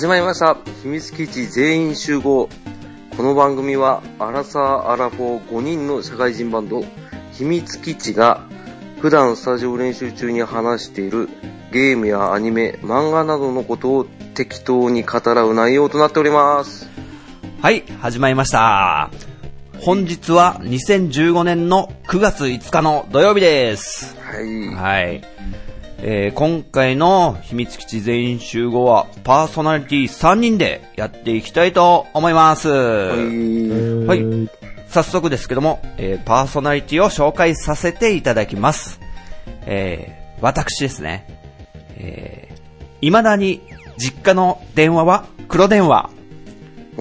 始まりました。秘密基地全員集合。この番組は、アラサー・アラフォー5人の社会人バンド、秘密基地が、普段スタジオ練習中に話しているゲームやアニメ、漫画などのことを適当に語らう内容となっております。はい、始まりました。本日は2015年の9月5日の土曜日です。はい。はい。えー今回の秘密基地全員集合はパーソナリティ3人でやっていきたいと思います。はい。はい。早速ですけども、えーパーソナリティを紹介させていただきます。えー私ですね。えー、未だに実家の電話は黒電話、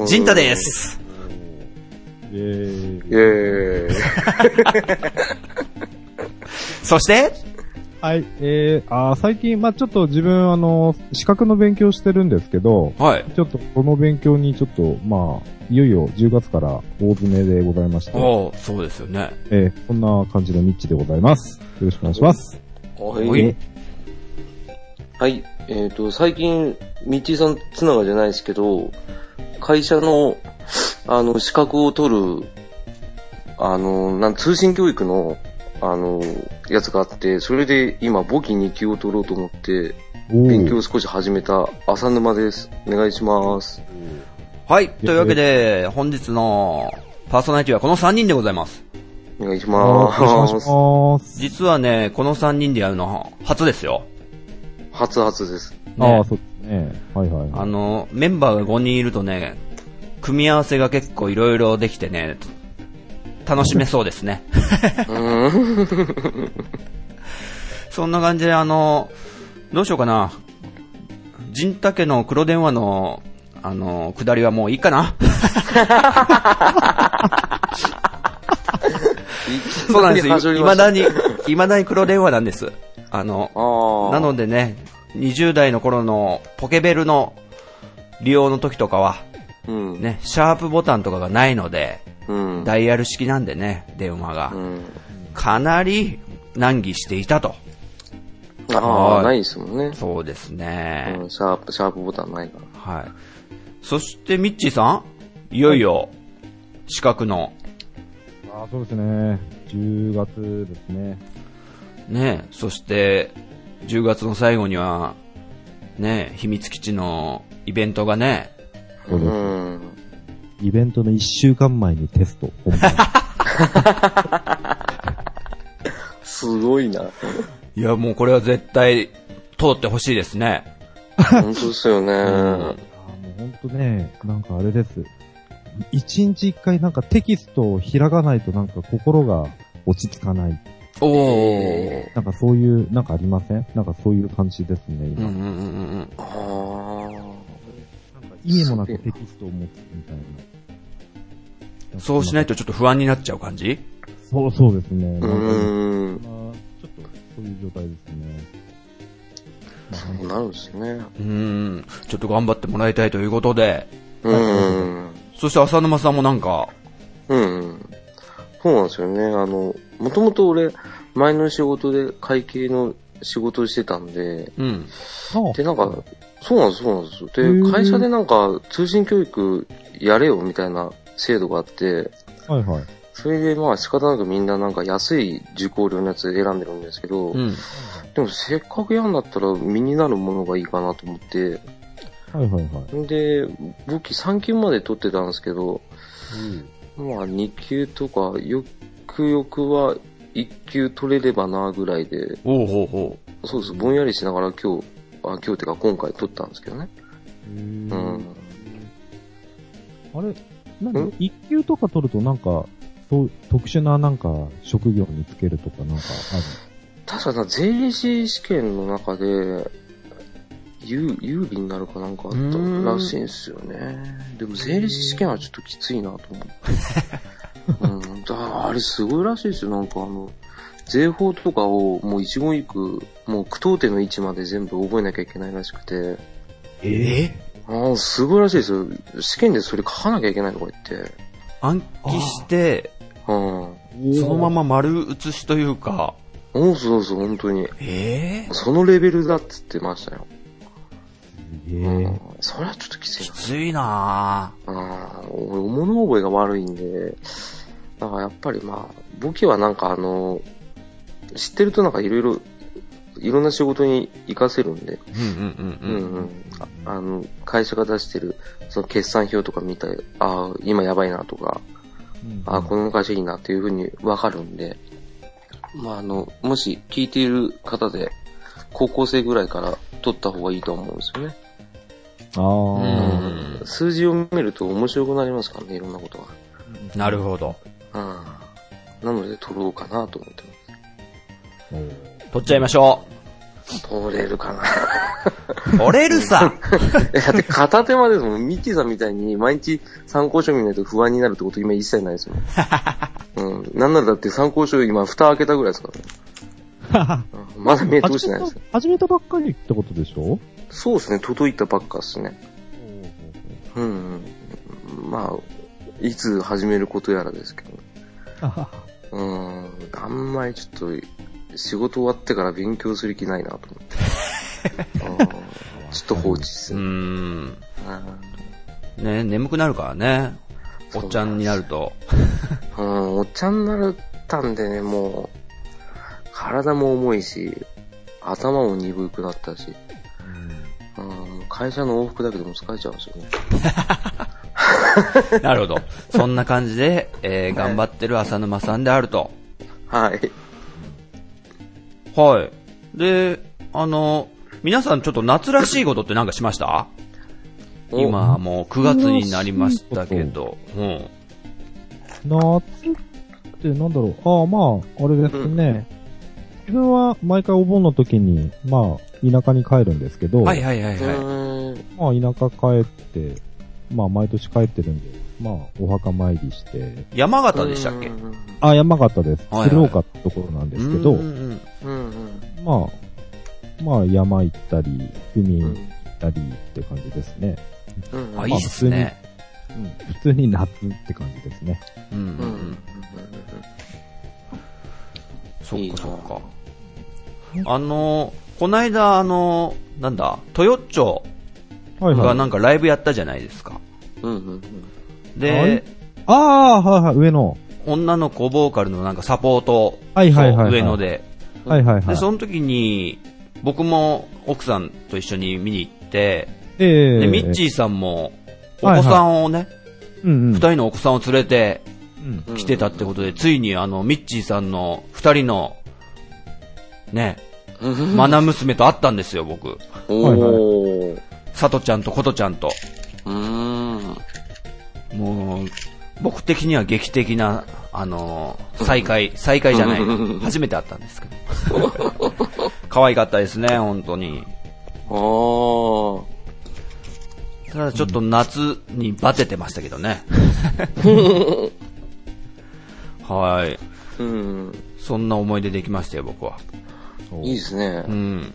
ジンタです。イェーイイェーイ。そして、はい、えー、あー最近、まあちょっと自分、あの、資格の勉強してるんですけど、はい。ちょっとこの勉強にちょっと、まあいよいよ10月から大詰めでございまして、おーそうですよね。えー、こんな感じのミッチでございます。よろしくお願いします。はい。はいはい。えっ、と、最近、ミッチーさんつながじゃないですけど、会社の、あの、資格を取る、あの、なん通信教育の、あの、やつがあって、それで今、簿記2級を取ろうと思って、お勉強をー少し始めた浅沼です。お願いします。はい。というわけで、本日のパーソナリティはこの3人でございます。お願いします。ます。実はね、この3人でやるの初ですよ。初々です。ねああ、そうですね。はいはい。あの、メンバーが5人いるとね、組み合わせが結構いろいろできてね、楽しめそうですね。そんな感じで、あの、どうしようかな。陣太家の黒電話の、あの、下りはもういいかなそうなんですよ。始まだに、未だに黒電話なんです。あの。なのでね、20代の頃のポケベルの利用の時とかは、うん。ね、シャープボタンとかがないので、うん。ダイヤル式なんでね、電話がう。ん。かなり難儀していたと。ああ、はいないですもんね。そうですね。うん、シャープ、シャープボタンないから。はい。そして、ミッチーさんいよいよ、資格の、あーそうですね。10月ですね。ね、そして、10月の最後には、ね、秘密基地のイベントがね、そう。ん。イベントの1週間前にテスト。本番すごいな。いや、もうこれは絶対、通ってほしいですね。本当ですよね。もう本当ね、なんかあれです。一日一回なんかテキストを開かないとなんか心が落ち着かない。おなんかそういう、なんかありません？なんかそういう感じですね、今。うんうんうんうん。あ意味もなくテキストを持つみたいな。そうしないとちょっと不安になっちゃう感じ？そうそうですね。あ。うなんちょっとそういう状態ですね。そうなるんですね。うん。ちょっと頑張ってもらいたいということで、うん。そして浅沼さんもなんか、うん。そうなんですよね。あの、もともと俺、前の仕事で会計の仕事をしてたんで、うん。あで、なんか、そうなんです、そうなんですで、会社でなんか、通信教育やれよみたいな制度があって、はいはい。それでまあ仕方なくみんななんか安い受講料のやつ選んでるんですけど、うん。でもせっかくやんだったら身になるものがいいかなと思って、はいはいはい。で、僕3級まで取ってたんですけど、まあ2級とか、よくよくは1級取れればなぐらいで、おうほうほそうです、ぼんやりしながら今日、あ、今日ってか今回取ったんですけどね。ううん。あれ、なん一級とか取るとなんか、そう、特殊ななんか、職業につけるとかなんか確かな、税理士試験の中で、有、有利になるかなんかあったらしいんですよね。でも税理士試験はちょっときついなと思って。うん、だあれすごいらしいですよ。なんかあの、税法とかをもう一言一句、もう句読点の位置まで全部覚えなきゃいけないらしくて、う。ええ？ああ、すごいらしいですよ。試験でそれ書かなきゃいけないとか言って。暗記して、うん。そのまま丸写しというか、そうそうそう、本当に。ええそのレベルだっつってましたよ。げえうん。それはちょっときついきついなな。うん。俺、物覚えが悪いんで、だからやっぱりまあ、簿記はなんかあの、知ってるとなんかいろいろ、いろんな仕事に活かせるんで、うんうんうんうん。うんうん。ああの、会社が出してる、その決算表とか見たり、ああ、今やばいなとか、ああ、この会社いいなっていうふうにわかるんで、まああの、もし聞いている方で、高校生ぐらいから取った方がいいと思うんですよね。ああ。うん数字を見ると面白くなりますからね、いろんなことなるほど。が。うん。なので取ろうかなと思ってま取っちゃいましょす。取れるかな。う。取れるさ。えだって片手間ですもん。ミッチーさんみたいに毎日参考書見ないと不安になるってこと今一切ないですもん。うん。なんならだって参考書今蓋開けたぐらいですからね。うんまだ目通してないです。始めたばっかりってことでしょ？そうですね、届いたばっかですね。うん、うん。まあ、いつ始めることやらですけど。うん。あんまりちょっと、仕事終わってから勉強する気ないなと思って。うんちょっと放置ですうーね。ん。うんね、眠くなるからね。おっちゃんになると。うん、おっちゃんになったんでね、もう、体も重いし、頭も鈍くなったし、うん、会社の往復だけでも疲れちゃうんですよね。なるほど。そんな感じで、えー頑張ってる浅沼さんであると。はい。はい。で、あの、皆さんちょっと夏らしいことってなんかしました？お今もう9月になりましたけど。うん。夏ってなんだろう？ああ、まあ、あれですね。自分は毎回お盆の時に、まあ、田舎に帰るんですけど、はいはいはいうはい。まあ、田舎帰って、まあ、毎年帰ってるんで、まあ、お墓参りして、山形でしたっけ？うんあ、山形です。はいはい鶴岡ってところなんですけど、うんうんうんうん。まあ、まあ、山行ったり、海うん行ったりって感じですね。うんあ、いいっすね。うん、普通に夏って感じですね。うんうんうん。そっかそっか。あの、こないだあの、なんだ、豊町はいはい。がなんかライブやったじゃないですか。うんうんうん。で、ああ、はいはい、上の。女の子ボーカルのなんかサポート、はいはいはいはい上野で。で、はいはいはい。その時に、僕も奥さんと一緒に見に行って、ええで、ミッチーさんも、おはいはい子さんをね、うんうん。二人のお子さんを連れてうん来てたってことで、ついにあの、ミッチーさんの二人の、ね、うんマナ娘と会ったんですよ、僕。おー。さとちゃんとことちゃんと。うーん。もう、僕的には劇的な、あのー再会、再会じゃない。初めて会ったんですけど。可愛かったですね、本当に。あー。ただちょっと夏にバテてましたけどね。はい。うん。そんな思い出できましたよ、僕は。いいですねう。ん。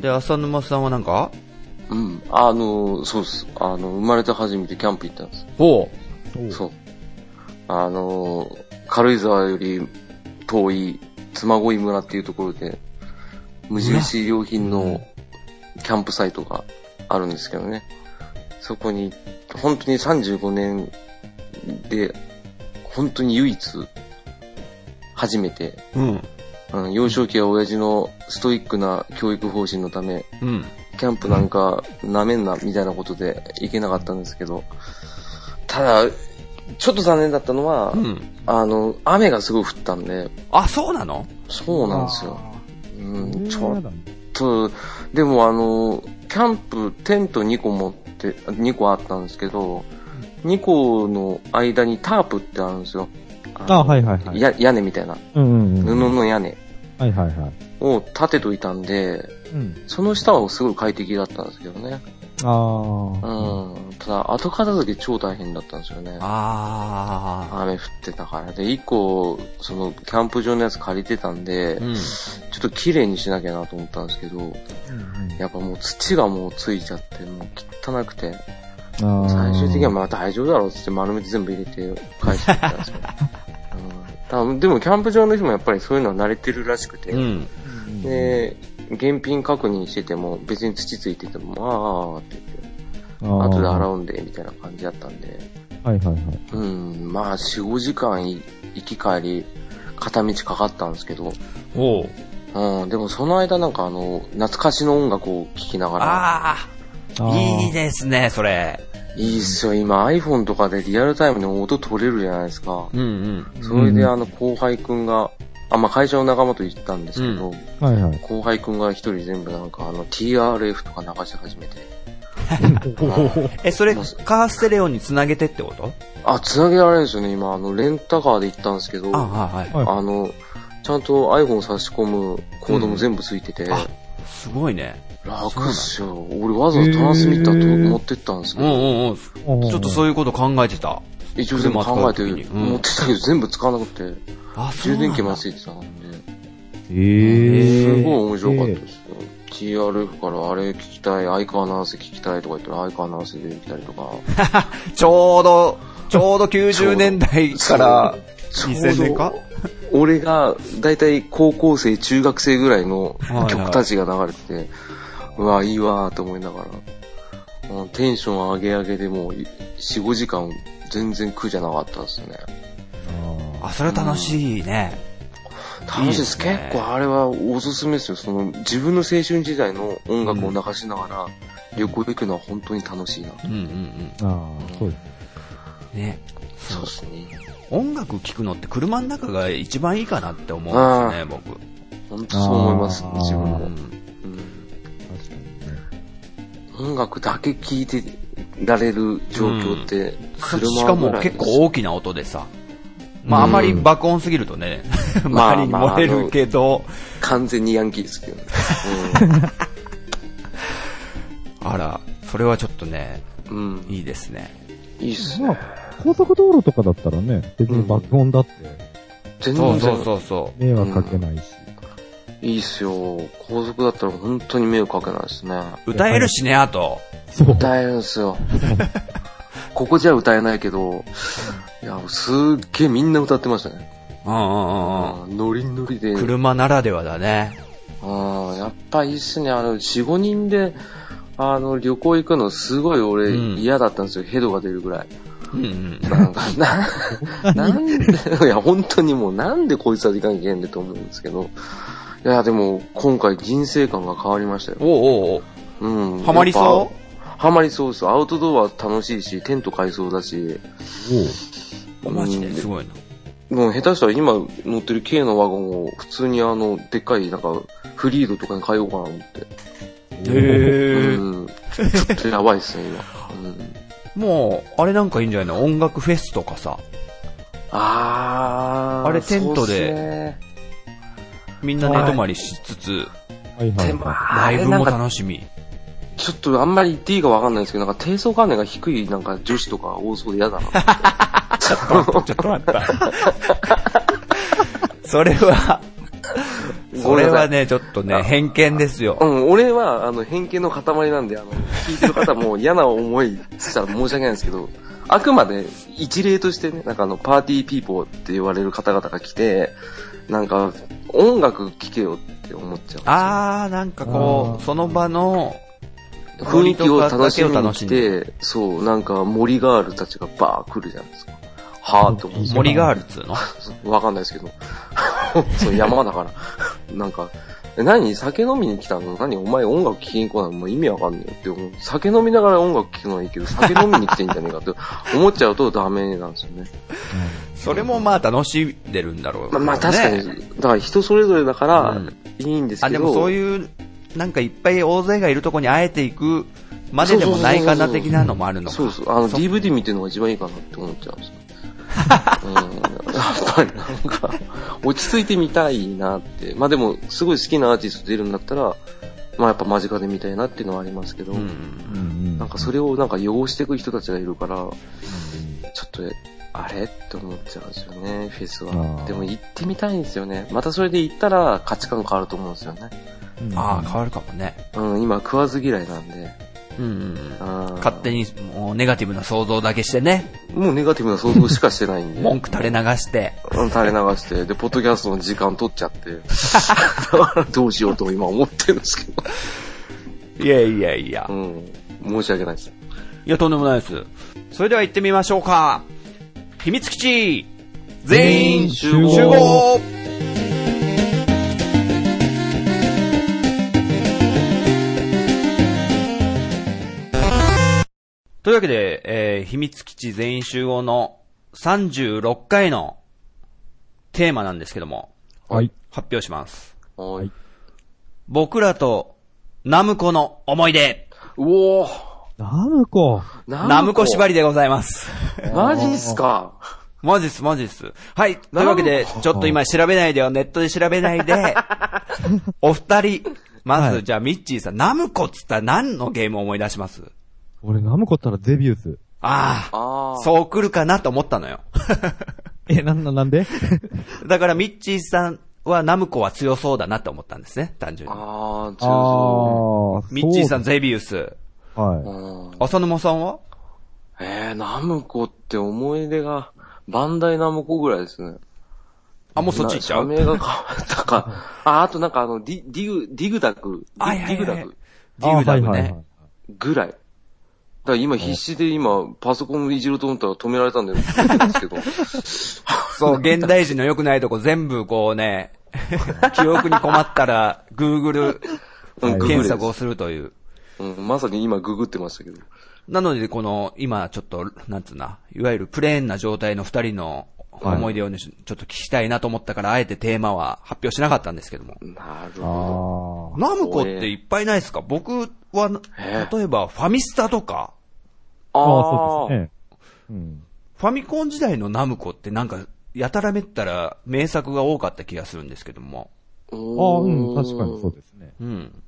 で、浅沼さんはなんか？うん。あの、そうです。あの、生まれて初めてキャンプ行ったんです。おう。そう。あの、軽井沢より遠い妻恋村っていうところで、無印良品のキャンプサイトがあるんですけどね。そこに、本当に35年で、本当に唯一、初めて、うん。うん、幼少期は親父のストイックな教育方針のため、うん。キャンプなんか舐めんな、みたいなことで行けなかったんですけど、ただ、ちょっと残念だったのは、うん。あの、雨がすごい降ったんで、あ、そうなの？そうなんですよ。うん、ちょっと、でもあの、キャンプテント2個持って、2個あったんですけど、2個の間にタープってあるんですよ。あ、はいはいはい。や屋根みたいな、うんうんうん。布の屋根はいはいはい。を立てといたんで、うん。その下はすごい快適だったんですけどね。ああ。うん。ただ、後片付け超大変だったんですよね。あ雨降ってたから。で、一個、その、キャンプ場のやつ借りてたんで、ー。うん。ちょっと綺麗にしなきゃなと思ったんですけど、うんうんやっぱもう土がもうついちゃって、もう汚くて、最終的にはまあ大丈夫だろうっつって丸めて全部入れて返してったんですけど。でもキャンプ場の人もやっぱりそういうのは慣れてるらしくて、うん。で、現品確認してても、別に土ついてても、ああって言って、後で洗うんで、みたいな感じだったんで、はいはいはい。うん、まあ、4、5時間い行き帰り、片道かかったんですけど、おう。うん、でもその間なんかあの、懐かしの音楽を聴きながら、ああいいですね、それ。いいっすよ、今 iPhone とかでリアルタイムで音取れるじゃないですか。うんうん。それであの、後輩くんが、あ、まあ、会社の仲間と行ったんですけど、はいはい。後輩くんが一人全部なんかあの、TRF とか流し始めて、え、それ、カーステレオにつなげてってこと？あ、繋げられるんですよね、今、あの、レンタカーで行ったんですけど、あ、あはいはい。はいの、ちゃんと iPhone 差し込むコードも全部ついてて、あ、すごいね。楽っすよ。俺わざわざトランスミッター。と持ってったんですけうんど、うんうん。ちょっとそういうこと考えてた。一応全部考えて持ってたけど全部使わなくて、あ、充電器までついてたんで、ええすごい面白かったですよ。TRF からあれ聞きたい、相川ナース聞きたいとか言ったら相川ナース出てきたりとか、ちょうど、ちょうど90年代からちょう。ど2000年か？俺が、だいたい高校生、中学生ぐらいの曲たちが流れてて、うわ、いいわーと思いながら、うんテンション上げ上げでもう、4、5時間全然苦じゃなかったですね。あ、それ楽しいね。楽しいです。いいですね結構あれはおすすめですよ。その、自分の青春時代の音楽を流しながら、旅行行くのは本当に楽しいな。うんうんああ、そうです。うん。ね。そうですね。音楽聴くのって車の中が一番いいかなって思うんですね、僕。本当そう思います、自分も。音楽だけ聴いてられる状況って、車しかも結構大きな音でさ。まああまり爆音すぎるとね、まあ周りに漏れるけど、完全にヤンキーですけどね。あら、それはちょっとね、うん。うん。いいですね。いいっすまあね。、高速道路とかだったらね、別に爆音だって全そうそう然そうそ迷惑かけないし。いいっすよ。高速だったら本当に迷惑かけないですね。う。歌えるしね、あと。そう。歌えるんすよ。ここじゃ歌えないけど、いや、すっげえみんな歌ってましたね。うんうんうんうん。うんノリノリで。車ならではだね。うん、やっぱいいっすね。あの、4、5人で、あの、旅行行くのすごい俺うん嫌だったんですよ。ヘドが出るぐらい。うんうん。なんか、な、なんで、いや、本当にもうなんでこいつは行かなきゃいけんねんと思うんですけど。いや、でも、今回人生観が変わりましたよ。おうおうおううん。ハマりそう？うハマりそうです。アウトドアは楽しいし、テント買いそうだし、おマジで？すごいな。もう下手したら今乗ってる K のワゴンを普通にあの、でっかいなんか、フリードとかに変えようかなと思って。へうん。ちょっとやばいっすね、今。うん。もう、あれなんかいいんじゃないの？音楽フェスとかさ。あー。あれテントでみんな寝泊まりしつつ、はいはいでもはライブも楽しみ。ちょっとあんまり言っていいかわかんないですけど、なんか低層関連が低いなんか女子とか多そうで嫌だな。ちょっと待った。それは、それはね、ちょっとね、偏見ですよう。ん、俺は、あの、偏見の塊なんで、あの、聞いてる方も嫌な思いしたら申し訳ないんですけど、あくまで一例としてね、なんかあの、パーティーピーポーって言われる方々が来て、なんか、音楽聴けよって思っちゃう。あー、なんかこう、その場の、雰囲気を楽しみにて、そう、なんか森ガールたちがバー来るじゃないですか。はぁって思う森ガールっつうの？わかんないですけど。そう、山だから。なんか、え何？酒飲みに来たの？何？お前音楽聴きに来ないの？もう意味わかんねえよって思う。酒飲みながら音楽聴くのはいいけど、酒飲みに来てんじゃねえかって 思っちゃうとダメなんですよね。それもまあ楽しんでるんだろう、まあ、まあ確かに、だから人それぞれだからうんいいんですけど。あ、でもそういう、なんかいっぱい大勢がいるとこにあえていくまででもないかな的なのもあるのか。そうそう。あの、そ DVD 見てるのが一番いいかなって思っちゃうんですよ。うん、やっぱりなんか、落ち着いてみたいなって。まあでも、すごい好きなアーティスト出るんだったら、まあやっぱ間近で見たいなっていうのはありますけど、うん。い。うんなんかそれをなんか汚していく人たちがいるから、ちょっと、あれ？って思っちゃうんですよね、フェスは。でも行ってみたいんですよね。またそれで行ったら価値観変わると思うんですよね。うんああ、変わるかもね。うん、今食わず嫌いなんで、うんうん勝手にもうネガティブな想像だけしてね、もうネガティブな想像しかしてないんで。文句垂れ流して、うん垂れ流して、で、ポッドキャストの時間取っちゃって、どうしようと今思ってるんですけど。いやいやいやう。ん。申し訳ないです。いや、とんでもないです。それでは行ってみましょうか。秘密基地全員集全員集合というわけで、えー秘密基地全員集合の36回のテーマなんですけども、はい。発表します。はい。僕らとナムコの思い出、うおーナムコ？ナムコ縛り。りでございます。マジっすか？マジっす、マジっす。はい。というわけで、ちょっと今調べないでよ、ネットで調べないで、お二人、まず、はいじゃあ、ミッチーさん、ナムコっつったら何のゲームを思い出します？俺ナムコったらゼビウス。ああ、ああ。そう来るかなと思ったのよ。え、なんだ、なんで？だから、ミッチーさんはナムコは強そうだなと思ったんですね、単純に。ああ、あ強ーミッチーさん、ゼビウス。だはい。うん浅沼さんは？えー、ナムコって思い出が、バンダイナムコぐらいですね。あ、もうそっち行っちゃう？社名が変わったか。あ、あとなんかあの、ディ、ディグ、ディグダグ。デはいはいはいィグダグディグダグあはいはいはねい。ぐらい。だから今必死で今、パソコンいじろうと思ったら止められたんで、ですけど。そう、現代人の良くないとこ全部こうね、記憶に困ったら、Google 検れ索をするという。うん、まさに今ググってましたけど。なので、この、今ちょっと、なんつうな、いわゆるプレーンな状態の二人の思い出をね、ちょっと聞きたいなと思ったから、あえてテーマは発表しなかったんですけども。なるほあナムコっていっぱいないですか？僕は、え例えばファミスタとか、あ。ど。ああ、あそうですね。うん。ファミコン時代のナムコってなんか、やたらめったら名作が多かった気がするんですけども。あ。あうん、確かにそうですね。うん。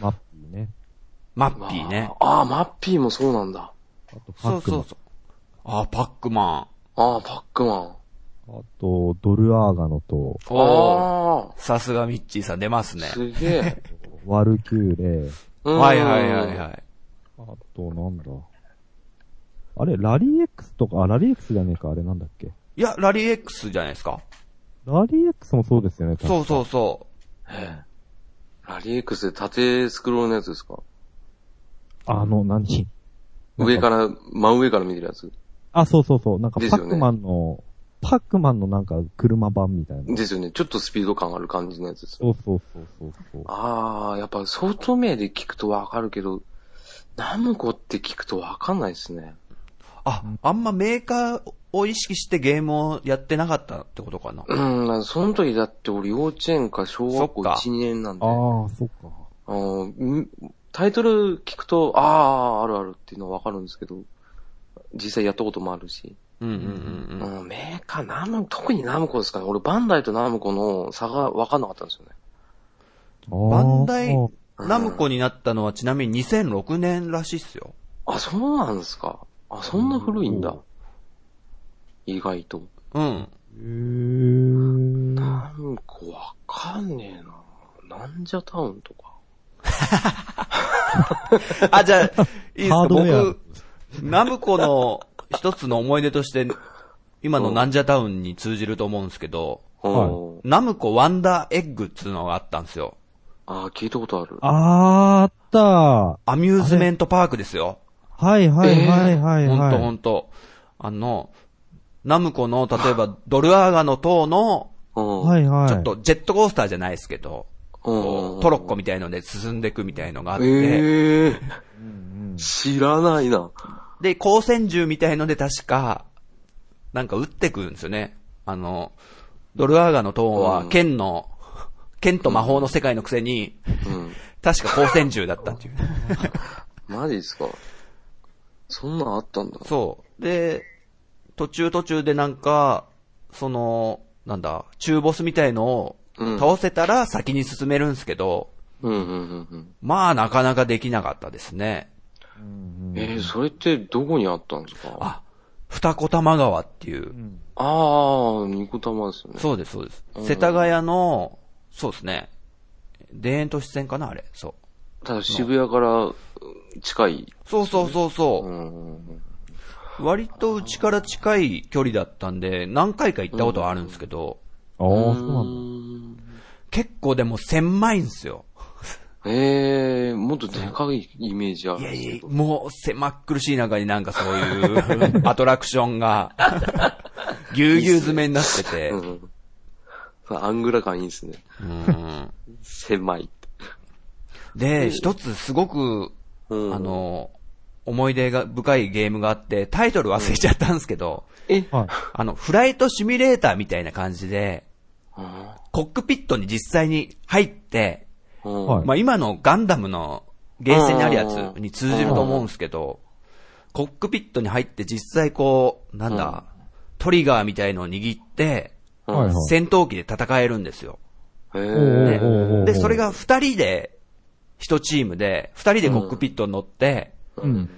マッピーね。マッピーね。ああ、マッピーもそうなんだ。あと、パックマンそうそうそう。あ、パックマああ、パックマン。あと、ドルアーガノと、ン。おー。あさすがミッチーさん出ますあ、ね。すげえ。ワルキューレ、うんはいはいはいはい。あと、なんだ。あれ、ラリー X とか、あ、ラリー X じゃねえか、あれなんだっけ？いや、ラリー X じゃないですかラリー X もそうですよね、そうそうそええラリー X で縦スクロールのやつですか？う。あの、何？上から、真上から見てるやつ。あ、そうそうそう。なんか、パックマンの、パックマンのなんか、車版みたいな。ですよね。ちょっとスピード感ある感じのやつです。そうそうそうそうそう。ああ、やっぱ外名で聞くとわかるけど、ナムコって聞くとわかんないですね。う。あ、あんまメーカーを意識してゲームをやってなかったってことかな。うん、その時だって俺幼稚園か小学校そっか1、2年なんで。ああ、そっか。あーんタイトル聞くと、ああ、あるあるっていうのはわかるんですけど、実際やったこともあるし。うんうんうんうん。うん、メーカー、ナム、特にナムコですかね。俺バンダイとナムコの差がわかんなかったんですよね。バンダイうんナムコになったのはちなみに2006年らしいっすよ。あ、そうなんですか。あ、そんな古いんだ。意外と。うん。へー。ナムコわかんねえな。なんじゃタウンとか。あ、じゃあ、いいですか？ハードウェア僕、ナムコの一つの思い出として、今のなんじゃタウンに通じると思うんですけど、うんナムコワンダーエッグっつうのがあったんですよ。あー聞いたことある。あー、あった。はアミューズメントパークですよ。いはいはいはいほんとはい。ほんと。あの、ナムコの、例えば、ドルアーガの塔の、うん。はいはい。ちょっとジェットコースターじゃないですけど、うん、トロッコみたいので進んでいくみたいのがあって、ええうんうん知らないな。で、光線銃みたいので確か、なんか撃ってくるんですよね。あの、ドルアーガの塔はうん剣の、剣と魔法の世界のくせに、うん。確か光線銃だったっていう。マジですかそんなんあったんだ。そう。で、途中途中でなんか、その、なんだ、中ボスみたいのをうん倒せたら先に進めるんですけど、うんうんうんうん。まあなかなかできなかったですね。えー、それってどこにあったんですか？あ、二子玉川っていうう。んああ、ニコ玉ですよね。そうです、そうですう。ん世田谷の、そうですね。田園都市線かな、あれ。そう。ただ渋谷から近い。そうそうそうそうう。ん。割とうちから近い距離だったんで、何回か行ったことはあるんですけど、ああ、そうなんだ。結構でも狭いんですよ。ええもっとでかいイメージあるんいやいやですけど。、もう狭っ苦しい中になんかそういう アトラクションが、ぎゅうぎゅう詰めになってて、うん。アングラ感いいですね。うん狭い。で、一つすごく、うん。あ、の、思い出が深いゲームがあって、タイトル忘れちゃったんですけど、え？はい。あの、フライトシミュレーターみたいな感じで、あコックピットに実際に入って、ーうん。はい。まあ今のガンダムのゲーセンにあるやつに通じると思うんですけど、コックピットに入って実際こう、なんだ、トリガーみたいのを握って、はいはい。戦闘機で戦えるんですよ。で、それが二人で、一チームで、二人でコックピットに乗って、うん。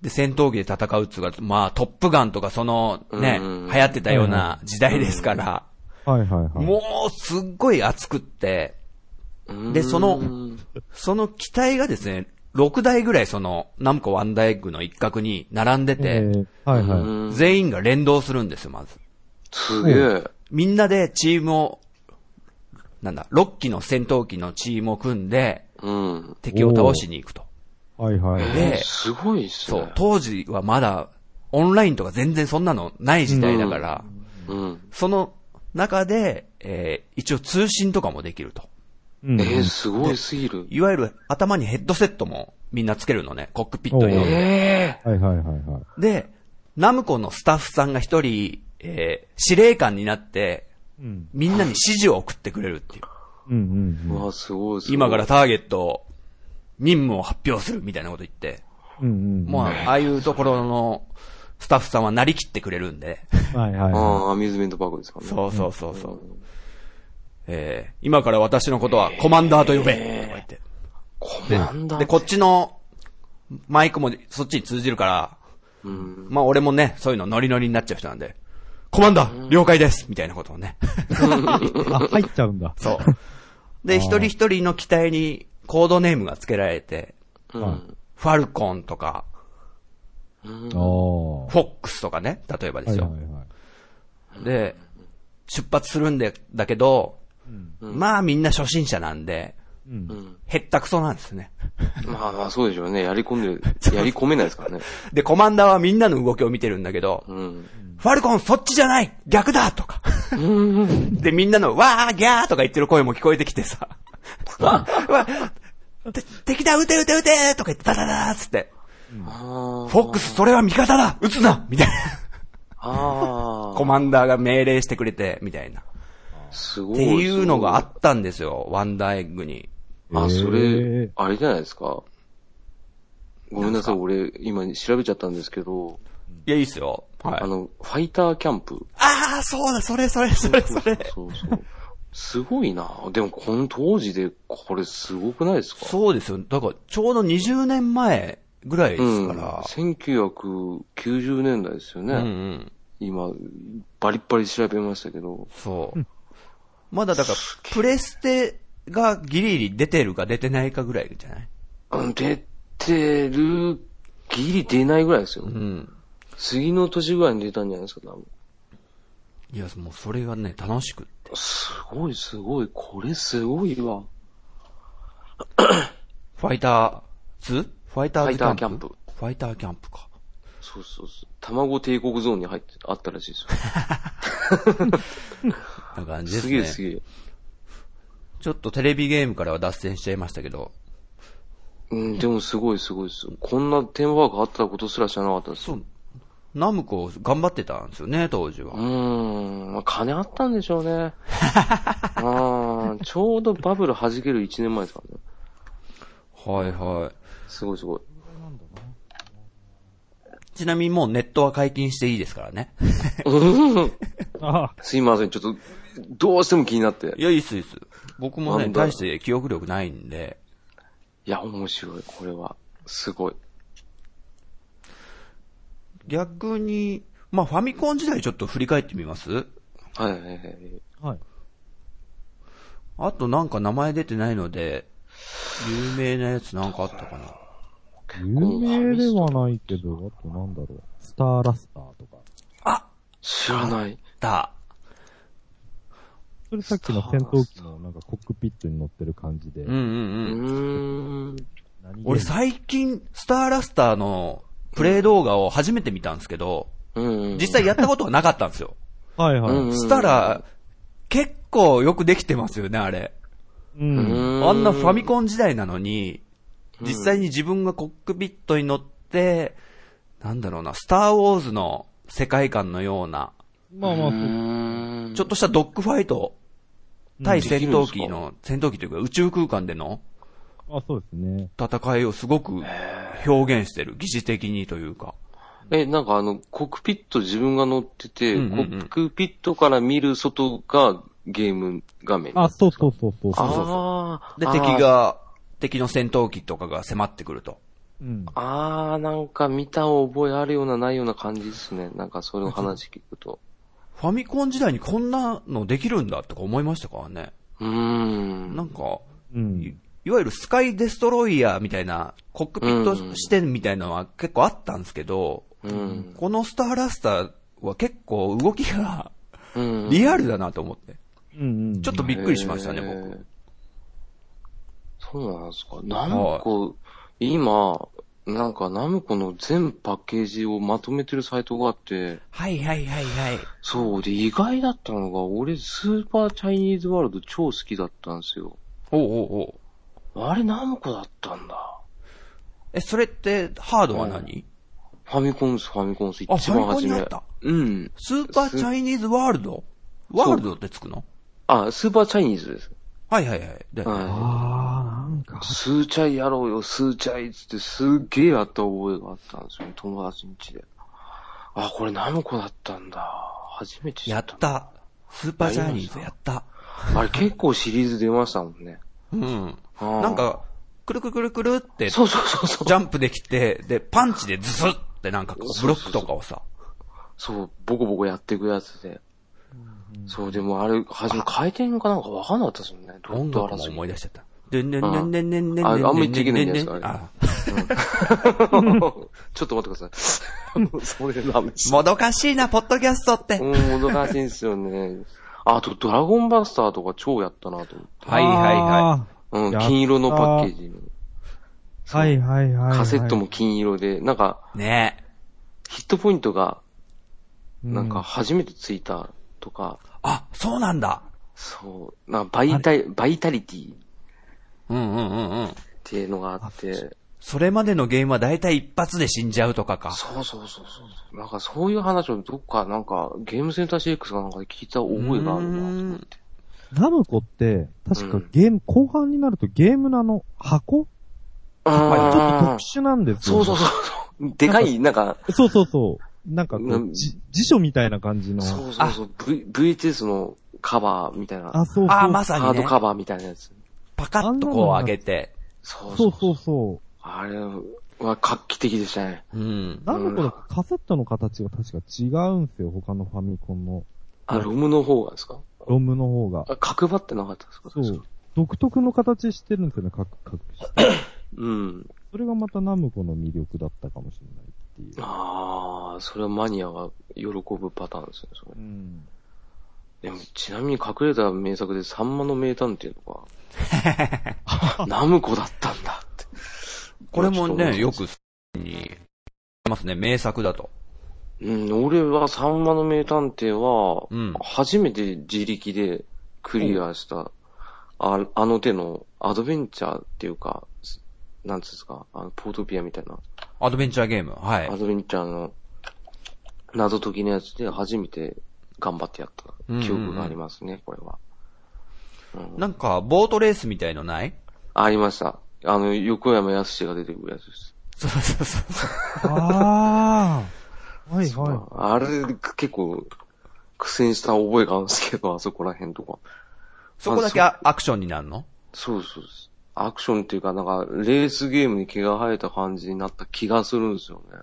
で、戦闘機で戦うっつうか、まあ、トップガンとかそのね、うん流行ってたような時代ですから、はいはいはい。もうすっごい熱くって、うんでそのその機体がですね、6台ぐらいその、ナムコワンダーエッグの一角に並んでえて、ーはいはい。うん全員が連動するんですよ、まず。すげえ。みんなでチームを、なんだ、6機の戦闘機のチームを組んで、うん。敵を倒しに行くと。はいはい。ですごいっすね。そう、当時はまだ、オンラインとか全然そんなのない時代だから、うん。その中で、えー一応通信とかもできると。うんえー、すごいすぎる。いわゆる頭にヘッドセットもみんなつけるのね、コックピットに。おうえはいはいはいはい。で、ナムコのスタッフさんが一人、えー司令官になって、うん。みんなに指示を送ってくれるっていう。うんうんえわあ、すごいすごい。今からターゲットを、任務を発表するみたいなこと言って、うん。うんうん。もう、ああいうところのスタッフさんはなりきってくれるんで、はいはいはああ、アミューズメントパークですかね。そうそうそうそう。えー今から私のことはコマンダーと呼べ、とか言って。コマンダーで、こっちのマイクもそっちに通じるから、うん。まあ俺もね、そういうのノリノリになっちゃう人なんで、コマンダー了解ですみたいなことをね。い。あ、入っちゃうんだ。そう。で、一人一人の機体にコードネームが付けられて、うん。ファルコンとか、ああ。フォックスとかね、例えばですよ。はいはいはい。で、出発するんで、だけど、まあみんな初心者なんで、うん。うん。へったくそなんですね。まあまあ、そうでしょうね。やり込んで、やり込めないですからね。で、コマンダーはみんなの動きを見てるんだけど、うん。ファルコンそっちじゃない逆だとか。で、みんなのわーギャーとか言ってる声も聞こえてきてさ。敵だ撃て撃て撃てとか言ってダダダーっつって。あフォックスそれは味方だ撃つなみたいな。コマンダーが命令してくれて、みたいな。すごい。ていうのがあったんですよ、ワンダーエッグに。あ、そへれー、あれじゃないですか。ごめんなさい、俺、今調べちゃったんですけど、いや、いいっすよ。はいあ。の、ファイターキャンプ。ああ、そうだ、それそれそれそれ。そうそう。すごいな。でも、この当時で、これすごくないですか？そうですよ。だから、ちょうど20年前ぐらいでうん。すから。1990年代ですよね。うんうん。今、バリッバリ調べましたけど。そう。まだだから、プレステがギリギリ出てるか出てないかぐらいじゃない？うん出てる、ギリ出ないぐらいですよ。うん。次の年ぐらいに出たんじゃないですか、多分。いや、もうそれがね、楽しくって。すごいすごい、これすごいわ。ファイターズ？ファイターズキャンプ？ファイターキャンプか。そうそうそう。卵帝国ゾーンに入って、あったらしいですよ。な感じですすね。げえすげえ。ちょっとテレビゲームからは脱線しちゃいましたけど、うん、でもすごいすごいですよ。こんなテーマパークあったことすら知らなかったです。そう、ナムコ頑張ってたんですよね、当時は。うーん、まあ、金あったんでしょうね。あ ーちょうどバブル弾ける1年前ですからね。はいはい。すごいすごい。ちなみにもうネットは解禁していいですからね。あすいません、ちょっと、どうしても気になってい。や、いいっすいいっす。僕もね、大して記憶力ないんで、いや、面白い、これは。すごい。逆に、まあファミコン時代ちょっと振り返ってみます？はいはいはい。あ。はい。あとなんか名前出てないので、有名なやつなんかあったかな？有名ではないけど、あとなんだろう。スターラスターとか。あ知らない。だ。それさっきの戦闘機のなんかコックピットに乗ってる感じで。うんうんううん。俺最近、スターラスターのプレイ動画を初めて見たんですけど、うん。実際やったことはなかったんですよ。はいはい。うんしたら、結構よくできてますよね、あれ。うん。あんなファミコン時代なのに、実際に自分がコックピットに乗って、なんだろうな、スターウォーズの世界観のような、まあまあ、ちょっとしたドッグファイト、対戦闘機の、戦闘機というか宇宙空間でのあ、そうですね。戦いをすごく表現してる、疑似的にというか。え、なんかあの、コックピット自分が乗ってて、うんうんうんコックピットから見る外がゲーム画面。あ、そうそうそうそうそう。で、敵が、敵の戦闘機とかが迫ってくると。うん。あー、なんか見た覚えあるようなないような感じですね。なんかそれの話聞くと。ファミコン時代にこんなのできるんだとか思いましたからね。うーん。なんか、うん。いいわゆるスカイデストロイヤーみたいな、コックピット視点みたいなのは結構あったんですけど、うん。このスターラスターは結構動きがうん。リアルだなと思って。うんうん。ちょっとびっくりしましたね、僕。そうなんですか。ナムコ、今、なんかナムコの全パッケージをまとめてるサイトがあって、はいはいはいはい。そう、で、意外だったのが、俺、スーパーチャイニーズワールド超好きだったんですよ。おうおうおうあれ、ナムコだったんだ？え、それって、ハードは何？ファミコンス、ファミコンス、あ一番初めファミコンにあった？うん。スーパーチャイニーズワールド？ワールドってつくの？あ、スーパーチャイニーズです。はいはいはい。で、はあー、なんかい。。スーチャイやろうよ、スーチャイっつってすっげえやった覚えがあったんですよ、友達ん家で。あ、これナムコだったんだ？初めて知っ。やったた。スーパーチャイニーズやった。あれ結構シリーズ出ましたもんね。うん。なんか、くるくるくるくるって、ジそうそうそうそう。ャンプできて、で、パンチでズスってなんかこう、ブロックとかをさ。そう、ボコボコやっていくやつで。そう、でもあれ、はじめ回転がなんかわかんなかったですもんね。音楽も思い出しちゃった。でんでんでんでんでんでんあでんま言っちゃいけないんですか？あ ちょっと待ってください。それダメです。もどかしいな、ポッドキャストって。うん、もどかしいんですよね。あと、ドラゴンバスターとか超やったなと思って。はいはいはうん、金色のパッケージの。い。はいはいはいはい。カセットも金色で、なんか、い。ねヒットポイントが、う、なんか初めてついたとか、あ、そうなんだ。そう、なんかバイタイ、バイタリティっうんうんうんうん。ていうのがあって、それまでのゲームは大体一発で死んじゃうとかか。そうそうそうそう。なんかそういう話をどっか、なんか、ゲームセンター CX かなんかで聞いた覚えがあるなと思って。ナムコって、確かうんゲーム、後半になるとゲームのあの、箱？あちょっとー特殊なんですよ。そうそうそうそう。でかい、なんか、そうそうそう。なんか辞書みたいな感じの。そうそうそう、v、VHS のカバーみたいな、あ、そうそう。あ、まさハーにね。ドカバーみたいなやつ。パカッとこう上げて。そうそうそうそあれは画期的でしたね。うんう。。ナムコのカセットの形が確か違うんですよ。他のファミコンの。あ、ロムの方がですか？ロムの方が。あ角張ってなかったですか？そう。独特の形してるんですよね、各、各して。うん。それがまたナムコの魅力だったかもしれないっていう。ああ、それはマニアが喜ぶパターンですね、それう。ん。でも、ちなみに隠れた名作でサンマの名探偵とか、ナムコだったんだ。これもね、よく。く、に、ますね、名作だと。うん、俺はサンマの名探偵は、うん初めて自力でクリアした、ああの手のアドベンチャーっていうか、なんつうんですか、あの、ポートピアみたいな、アドベンチャーゲーム。はいア。ドベンチャーの謎解きのやつで初めて頑張ってやった記憶がありますね、これは。うんなんか、ボートレースみたいのない？ありました。あの、横山やすしが出てくるやつです。そうそうそうそう。ああ。はいはあれ、結構、苦戦した覚えがあるんですけど、あそこら辺とか。そこだけアアクションになるの？そうそうです。アクションっていうか、なんか、レースゲームに毛が生えた感じになった気がするんですよね。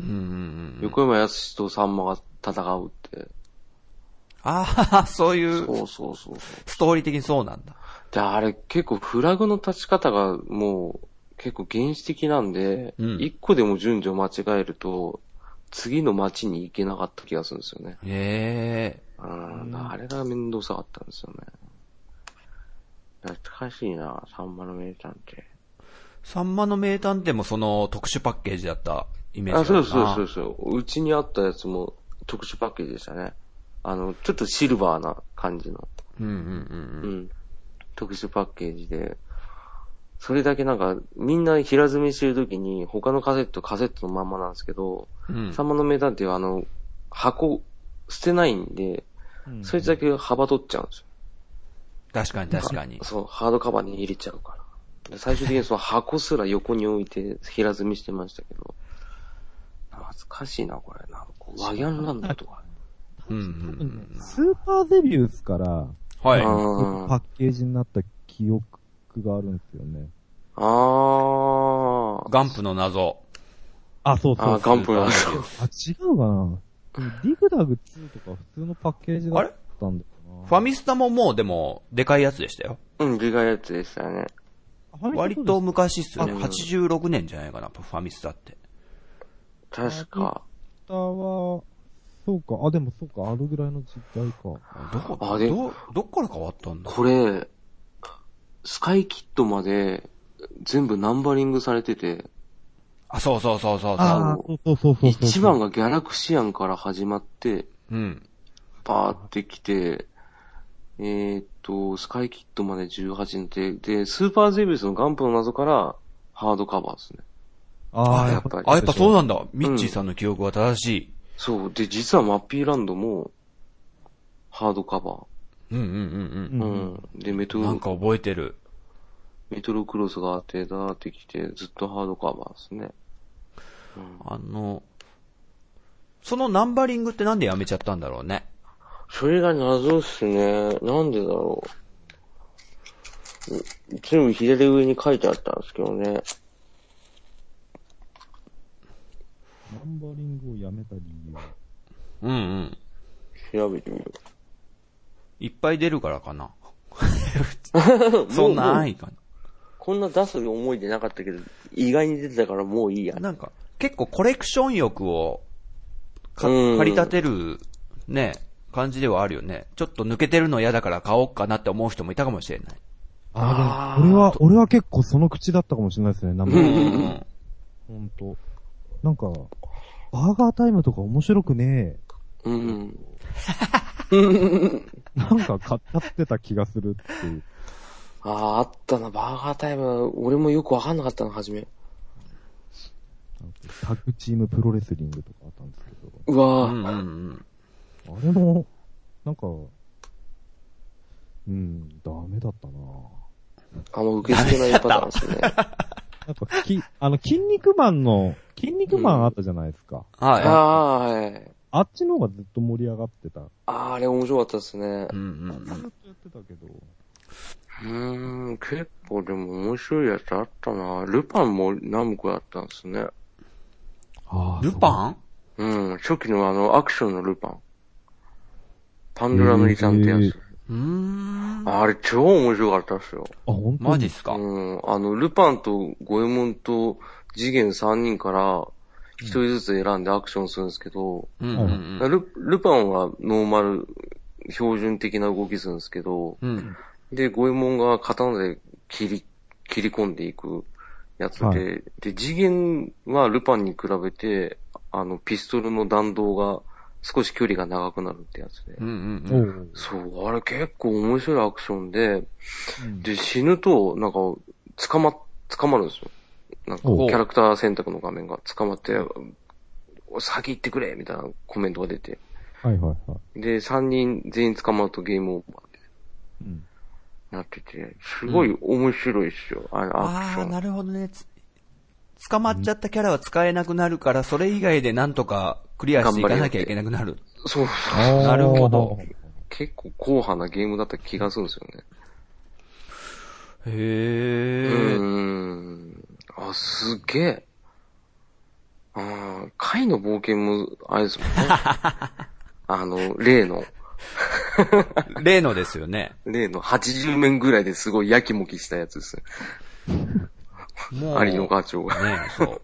うんうんうん。横山やすしとさんまが戦うって。ああ、そういう、そうそうそう。ストーリー的にそうなんだ。で、あれ結構フラグの立ち方がもう、結構原始的なんで、うん一個でも順序間違えると、次の街に行けなかった気がするんですよね。へえ。うん、あれがめんどくさかったんですよね。懐かしいな、サンマの名探偵。サンマの名探偵もその特殊パッケージだったイメージあ、そうそうそうそう。うちにあったやつも特殊パッケージでしたね。あの、ちょっとシルバーな感じの。うんうんううんん。特殊パッケージで。それだけなんか、みんな平積みしてるときに、他のカセット、カセットのまんまなんですけど、うん。うんサンマの名探偵はあの、箱、捨てないんで、そいつだけ幅取っちゃうんですよ。確かに確かに。そう、ハードカバーに入れちゃうから。で最終的にその箱すら横に置いて平積みしてましたけど。懐かしいな、これ。なんかワギャンランドとか。うんうんスーパーゼビウスから、うん。はい。あパッケージになった記憶があるんですよね。あー。ガンプの謎。あ、そうそうあー、ガンプなんですよ。あ、違うかなディグダグ2とか普通のパッケージだったんだよな。ファミスタももうでも、でかいやつでしたよ。うん、でかいやつでしたね。割と昔っすよね。あ86年じゃないかな、ファミスタって。確か。タは、そうか。あ、でもそうか。あるぐらいの時代か。どこ、あでど、どっから変わったんだ？これ、スカイキットまで全部ナンバリングされてて、あ、そうそうそうそうそああ、そうそうそうそうそう。1番がギャラクシアンから始まって、う。うん。バーってきて、えーっと、スカイキットまで18にて、で、スーパーゼビウスのガンプの謎からハードカバーですね。ああ、やっぱりあ、やっぱそうなんだ。ミッチーさんの記憶は正しい。そう。で、実はマッピーランドも、ハードカバうんうんうんー。ううんん。で、メトうん。なんロ、か覚えてる。メトロクロスがあって、だーってきて、ずっとハードカバーですね。あの、そのナンバリングってなんでやめちゃったんだろうね？それが謎っすね。なんでだろう。全部左上に書いてあったんですけどね。ナンバリングをやめた理由。うんうん。調べてみる。いっぱい出るからかな。そんなもう安易かこんな出す思い出なかったけど、意外に出てたからもういいやな。。なんか、結構コレクション欲をか、うん駆り立てる、ね、感じではあるよね。ちょっと抜けてるの嫌だから買おうかなって思う人もいたかもしれない。ああ、でも、俺は、俺は結構その口だったかもしれないですね、ナンバうんリング。うんうん。ほんと。なんか、バーガータイムとか面白くねうん。え。なんか買っちゃってた気がするっていう。ああ、あったな、バーガータイム。俺もよくわかんなかったな、はじめ。タッグチームプロレスリングとかあったんですけど。うわぁ、うんうんうん。あれも、なんか、うん、ダメだったなあんま受け付けないパターンですね。なんか、き、あの、筋肉マンの、筋肉マンあったじゃないですか。あはあ、はい。あっちの方がずっと盛り上がってた。ああ、あれ面白かったですねい。うんうんずっとやってたけど。うーん、結構でも面白いやつあったな。ルパンも何個あったんですね。あうん。ルパン？うん、初期のあの、アクションのルパン。パンドラの遺産ってやつ。うーん。あれ超面白かったっすよ。あ、本当に？マジっすか？うん、あの、ルパンとゴエモンと次元3人から一人ずつ選んでアクションするんですけど、うんうんうん。ルルパンはノーマル、標準的な動きするんですけど、うん。で、ゴエモンが刀で切り、切り込んでいくやつで、はで、次元はルパンに比べて、あの、ピストルの弾道が少し距離が長くなるってやつで。うんうんおうん。うそう、あれ結構面白いアクションで、うんで、死ぬと、なんか、捕ま、捕まるんですよ。なんか、キャラクター選択の画面が捕まって、先行ってくれみたいなコメントが出て。はいはいはい。で、3人全員捕まるとゲームオーバーでうん。なってて、すごい面白いっすよ、あのアクああ、ション。なるほどね。つ捕まっちゃったキャラは使えなくなるから、それ以外でなんとかクリアしていかなきゃいけなくなる。そう、なるほど結構硬派なゲームだった気がするんですよね。へうえ。ーん。あ、すげえ。ああ、貝の冒険も、あれですもんね。あの、例の、例のですよね。例の80面ぐらいですごいやきもきしたやつです。も有野課長が。ねそう。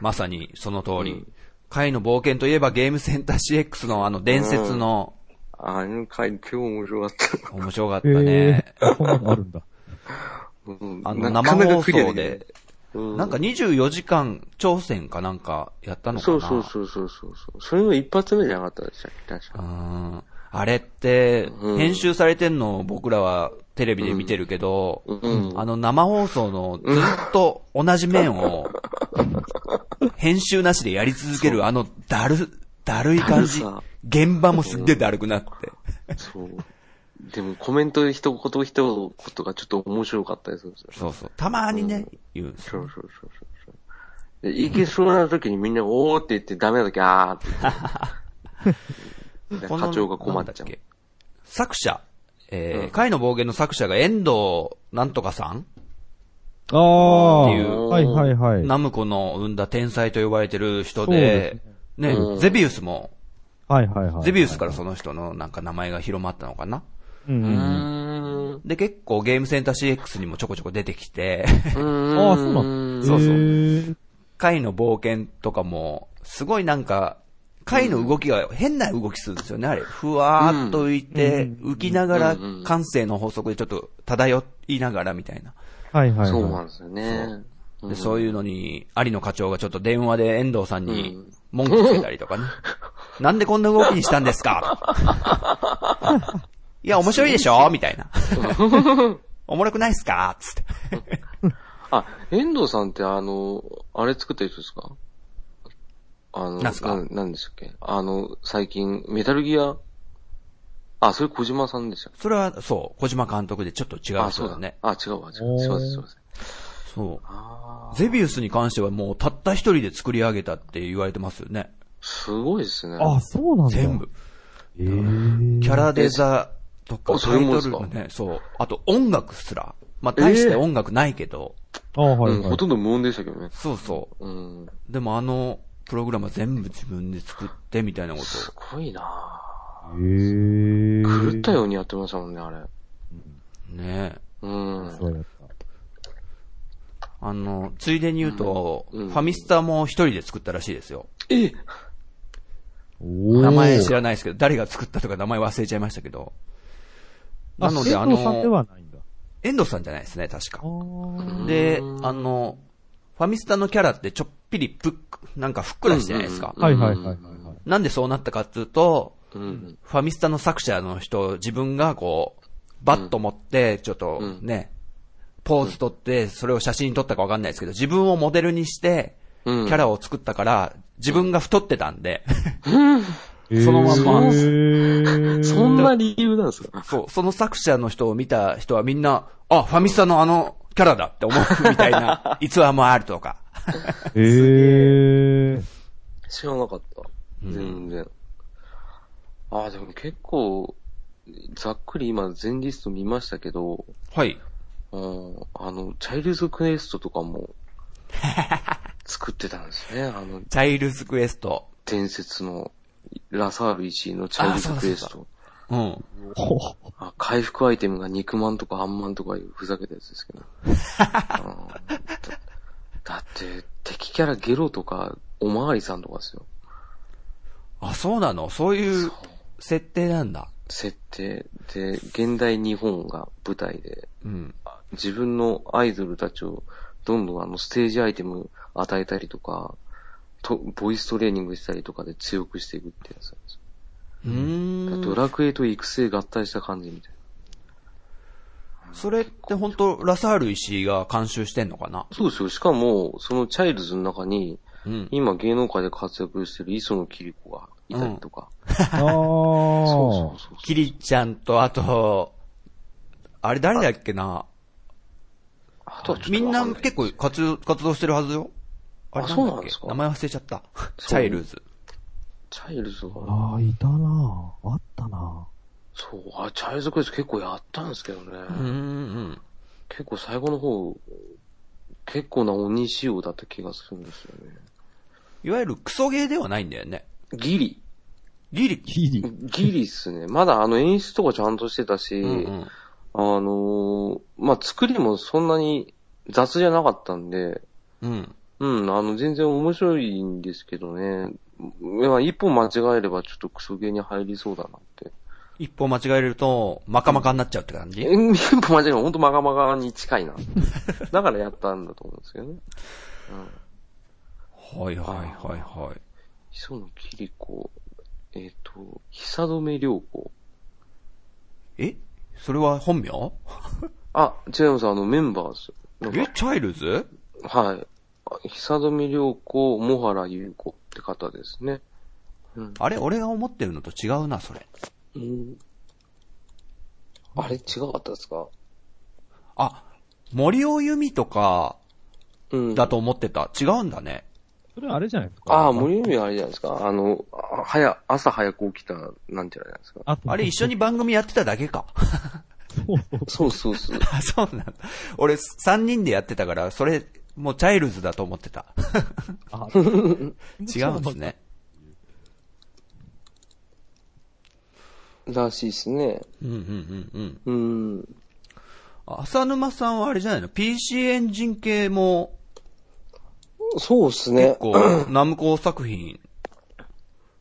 まさにその通り。うん回の冒険といえばゲームセンター CX のあの伝説の、あの回、今日面白かった。面白かったえね。ー、そんなのあるんだ。うん。あのなかなか生放クリア送で、うん。なんか24時間挑戦かなんかやったのかな。そうそうそうそうそうそう。それの一発目じゃなかったでしたっけ？確うか。ん。あれって、うん。編集されてんのを僕らはテレビで見てるけど、うん。あの生放送のずっと同じ面を、編集なしでやり続けるあのだる、だるい感じだるさ。現場もすっげえだるくなって。そう。でもコメント一言一言がちょっと面白かったりするんですよ。そうそう。たまにね、言うんですよ。そうそうそうそうそう。で、いけそうな時にみんなおーって言ってダメな時あーって言って。でこの課長が困っちゃうなんだ。け作者、えーうん。回の暴言の作者が遠藤なんとかさん。ああ、っていう。はいはいはい。ナムコの生んだ天才と呼ばれてる人でで、ね、うん。ゼビウスも、はいはいはい。ゼビウスからその人のなんか名前が広まったのかな。うん。で、結構ゲームセンター CX にもちょこちょこ出てきて、ああ、そうなんだ。そうそう。えー。回の冒険とかも、すごいなんか、回の動きが変な動きするんですよね、あれ。ふわーっと浮いて、うん浮きながら感性の法則でちょっと漂いながらみたいな。はいはいはい。そうなんですよね。で、そういうのに、有野課長がちょっと電話で遠藤さんにうん文句つけたりとかね。なんでこんな動きにしたんですか？いや、面白いでしょ？みたいな。おもろくないっすか？つって。あ、遠藤さんってあの、あれ作った人ですか？あの、なんすか？なんでしたっけ？あの、最近、メタルギア？あ、それ小島さんでしたっそれは、そう、小島監督でちょっと違けあ、そう人だね。。あ、違うわ、違う。すいません、すいません。そう。ゼビウスに関してはもうたった一人で作り上げたって言われてますよね。すごいですね。あ、そうなんだ。全部。。えー、キャラデザとか、タイれもですか？トルのね、そう。あと音楽すら。まあ、大して音楽ないけど、あはいはい。うん、ほとんど無音でしたけどね。そうそう。うん。でもあの、プログラムは全部自分で作ってみたいなことすごいなえー。狂ったようにやってましたもんね、あれ。を。ねうん。そうやった。あの、ついでに言うと、うんファミスタも一人で作ったらしいですよ。え？おー名前知らないですけど、誰が作ったとか名前忘れちゃいましたけど。なので、あ遠藤さんでの、はないんだ。遠藤さんじゃないですね、確かで、あの、ファミスタのキャラってちょっぴりぷっく、なんかふっくらしてないですか？うんはいはいはいはいはい。なんでそうなったかっていうと、うん。ファミスタの作者の人、自分がこう、バット持って、ちょっとね、ポーズ取って、それを写真撮ったかわかんないですけど、自分をモデルにして、うん。キャラを作ったから、自分が太ってたんで、えー そのまんまえー そんな理由なんですか？そう、その作者の人を見た人はみんな、あ、ファミスタのあのキャラだって思うみたいな 逸話もあるとか。えー。知らなかった。全然。ああ、でも結構、ざっくり今全リスト見ましたけど、はい。うん、あの、チャイルズクエストとかも、作ってたんですね。あの、チャイルズクエスト。伝説の、ラサール石井のチャイルズクエスト。うん。ほあ回復アイテムが肉まんとかあんまんとかいうふざけたやつですけど。うんだだって、敵キャラゲロとか、おまわりさんとかですよ。あ、そうなの？そういう設定なんだ。設定で、現代日本が舞台で、うん。自分のアイドルたちをどんどんあのステージアイテム与えたりとか、と、ボイストレーニングしたりとかで強くしていくってやつ。うーん。ドラクエと育成合体した感じみたいな。それって本当ラサール石井が監修してんのかな？そうですよ。しかも、そのチャイルズの中に、うん。今芸能界で活躍してる磯野貴理子がいたりとか。あー。そうそうそう。キリちゃんと、あと、あれ誰だっけな？あとはちょっとみんな結構活活動してるはずよ。れあそうなんですか名前忘れちゃった。チャイルズ。チャイルズが、あー、いたなあったなそう、あ、チャイルズクエスト結構やったんですけどね。うんうん結構最後の方、結構な鬼仕様だった気がするんですよね。いわゆるクソゲーではないんだよね。ギリ。ギリ。キリ。ギリっすね。まだあの演出とかちゃんとしてたし、うんうん。あのーまあ、作りもそんなに雑じゃなかったんで、うん。うん、あの、全然面白いんですけどね。まあ、一本間違えればちょっとクソゲーに入りそうだなって。一歩間違えると、マカマカになっちゃうって感じ、え、一本間違えればほんとマガマガに近いな。だからやったんだと思うんですけどね。うん。はいはいはいはい。磯野桐子、えっ、と、久留良子。え？それは本名？あ、違います、あの、メンバーズ。えチャイルズ？はい。あ久留良子、モハラ優子って方ですね。うん。あれ俺が思ってるのと違うな、それ。うん、あれ違かったですか？あ、森尾由美とかうん。だと思ってた。違うんだね。それあれじゃないですか。ああ、森海あれじゃないですか？あの、あ早、朝早く起きた、なんていうのじゃないですか？ああれ一緒に番組やってただけか。そうそう。そうそうそう。あ、そうなんだ。俺三人でやってたから、それ、もうチャイルズだと思ってた。あ 違うんですね。らしいですね。うんうんうんうん。うん。浅沼さんはあれじゃないの ?PC エンジン系もそうですね結。構、ナムコ作品、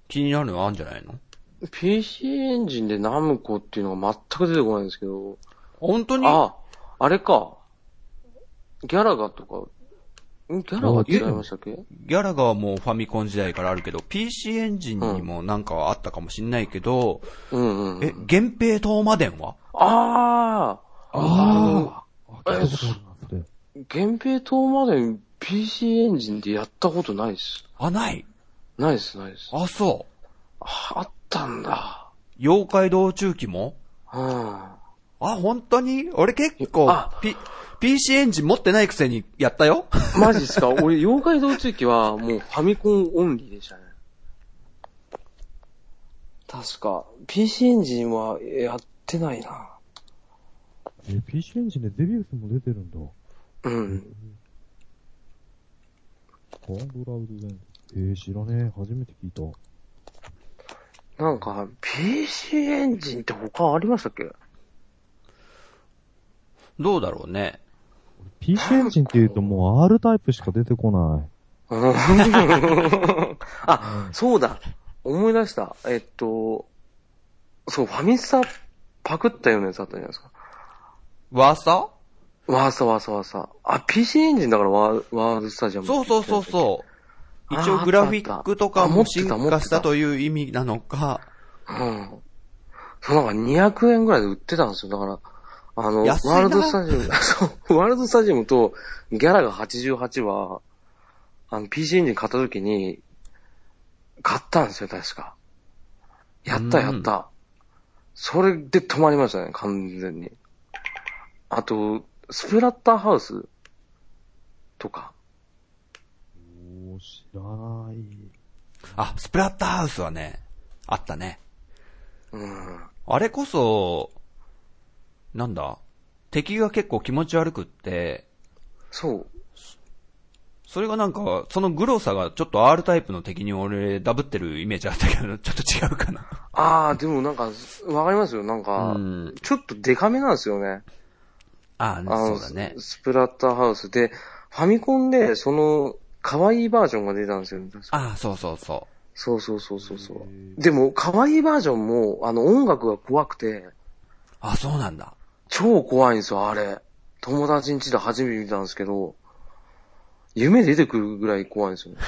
気になるのあるんじゃないの？PC エンジンでナムコっていうのが全く出てこないんですけど。本当に？あ、あれか。ギャラガとか、んギャラガ違いましたっけ？ギャラガはもうファミコン時代からあるけど、PC エンジンにもなんかあったかもしんないけど、うんうん。え、源平東馬伝は？ああああ。あ。源平島まで PC エンジンでやったことないです。あ、ない？ないです、ないです。あ、そう。ああったんだ。妖怪道中記も？うん。あ、本当に？俺結構あ、P、PC エンジン持ってないくせにやったよマジっすか？俺、妖怪道中記はもうファミコンオンリーでしたね。確か、PC エンジンはやってないな。え、PC エンジンでデビュースも出てるんだ。うん。コンドラウド伝えー、知らねえ。初めて聞いた。なんか、PC エンジンって他ありましたっけ？どうだろうね。PC エンジンって言うともう R タイプしか出てこない。うんあ、そうだ。思い出した。えっと、そう、ファミスタパクったようなやつあったじゃないですか。ワーサわー？さわーさわーさ。あ、PC エンジンだからワーワールドスタジアム。そうそうそうそう。一応グラフィックとかも進化したという意味なのか、う。うん。そう、なんか200円ぐらいで売ってたんですよ。だから、あの、ワールドスタジアム、そう、ワールドスタジアムとギャラが88は、あの、PC エンジン買った時に、買ったんですよ、確か。やった、やった。それで止まりましたね、完全に。あと、スプラッターハウスとか。おー、知らない。あ、スプラッターハウスはね、あったね。うん。あれこそ、なんだ？敵が結構気持ち悪くって、そう。それがなんか、そのグロさがちょっと R タイプの敵に俺ダブってるイメージあったけど、ちょっと違うかな。ああ、でもなんか、わかりますよ。なんか、うんちょっとデカめなんですよね。ああ、そうだね。スプラッターハウスで、ファミコンで、その、可愛いバージョンが出たんですよああ、そうそうそそうそうそうそうそう。でも、可愛いバージョンも、あの、音楽が怖くて、う。あそうなんだ。超怖いんですよ、あれ。友達ん家で初めて見たんですけど、夢出てくるぐらい怖いんですよね。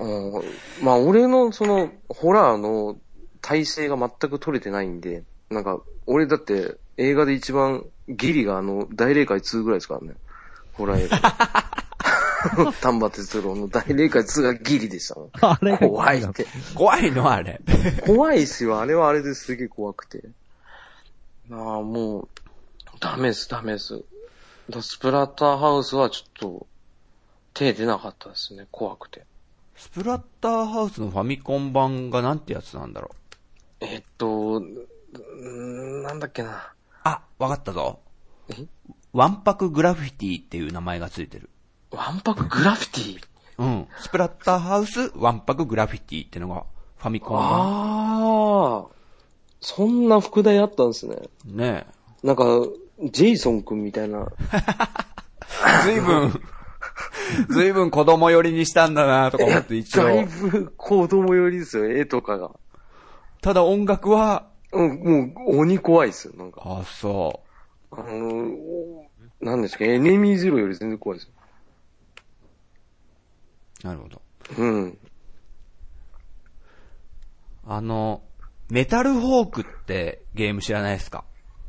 うんまあ、俺のその、ホラーの体制が全く取れてないんで、なんか、俺だって映画で一番ギリがあの、大霊界2ぐらいですからね。ホラー映画。丹波哲郎の大霊界2がギリでしたもん。あれが怖いって。怖いのあれ。怖いっすよ。あれはあれですげえ怖くて。ああ、もう、ダメです、ダメです。だスプラッターハウスはちょっと、手出なかったですね。怖くて。スプラッターハウスのファミコン版がなんてやつなんだろう？えっと、なんだっけな。あ、わかったぞ。え？ワンパクグラフィティっていう名前がついてる。ワンパクグラフィティ？うん。スプラッターハウス、ワンパクグラフィティっていうのがファミコン版。ああ、そんな副題あったんですね。ねなんか、ジェイソンくんみたいな。ずいぶん、ずいぶん子供寄りにしたんだなとか思って一だい応。ぶ子供寄りですよ、絵とかが。ただ音楽は、うん、もう鬼怖いですよ、なんか。あ、そあのなんですか、エネミーゼロより全然怖いですよ。う。なるほど。うん。あの、メタルホークってゲーム知らないですか？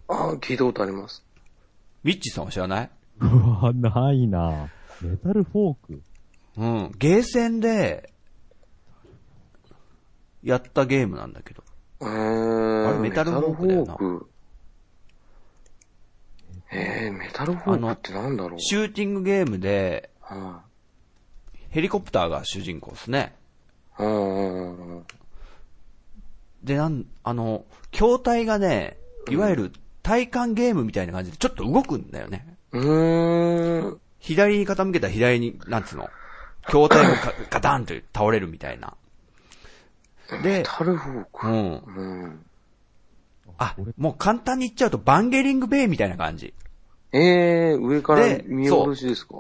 ああ、聞いたことあります。ミッチーさんは知らない？うわ、ないなメタルフォーク？うん。ゲーセンで、やったゲームなんだけど。えー、あれメタルホークだよなメタルホーク？えー、メタルホークってなんだろう？シューティングゲームで、はヘリコプターが主人公ですね。いうんうんで、なん、あの、筐体がね、いわゆる体感ゲームみたいな感じでちょっと動くんだよね。うーん。左に傾けたら左に、なんつうの、筐体がか ガタンと倒れるみたいな。でメ、タルホーク。うん。うん。あ、もう簡単に言っちゃうとバンゲリングベイみたいな感じ。えー、上からで見下ろしですか？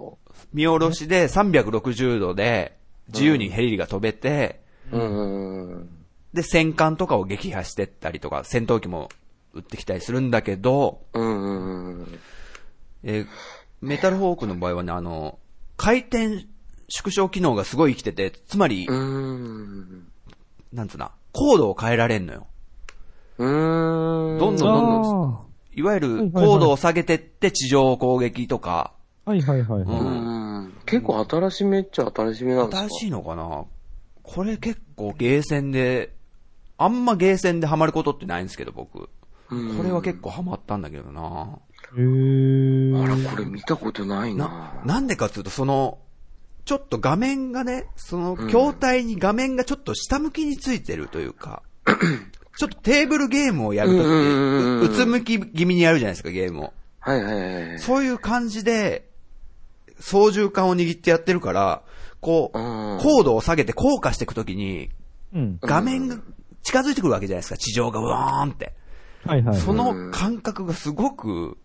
見下ろしで360度で自由にヘリが飛べて、うんうんうん。で、戦艦とかを撃破してったりとか、戦闘機も撃ってきたりするんだけど、うんうんうん。えーメタルホークの場合はね、あの、回転縮小機能がすごい生きてて、つまり、うーん。なんつうな、高度を変えられんのよ。うーん。どんどんどんどん、あいわゆる高度を下げてって地上攻撃とか、あ。はいはいはいはい。ううん。結構新しめっちゃ新しめなんですか？新しいのかな？これ結構ゲーセンで、あんまゲーセンでハマることってないんですけど、僕。うんこれは結構ハマったんだけどなへー。あら、これ見たことないなな、なんでかっていうと、その、ちょっと画面がね、その、筐体に画面がちょっと下向きについてるというか、ちょっとテーブルゲームをやるときうんうんうんうんって、うつむき気味にやるじゃないですか、ゲームを。はいはいはいはい。そういう感じで、操縦桿を握ってやってるから、こう、うん高度を下げて降下していくときに、うん。画面が近づいてくるわけじゃないですか、地上がうわーんって。はいはい。その感覚がすごく、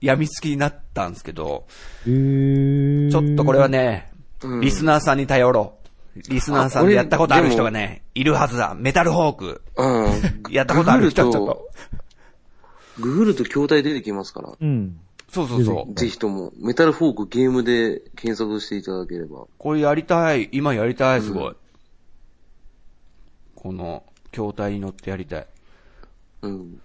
病みつきになったんですけど、へー。ちょっとこれはね、うんリスナーさんに頼ろう。リスナーさんでやったことある人がね、いるはずだ。メタルホーク。うん。やったことある人はちょっと。ググると筐体出てきますから。うん。そうそうそう。ぜひとも、メタルフォークゲームで検索していただければ。これやりたい。今やりたい、すごい。この、筐体に乗ってやりたい。うん。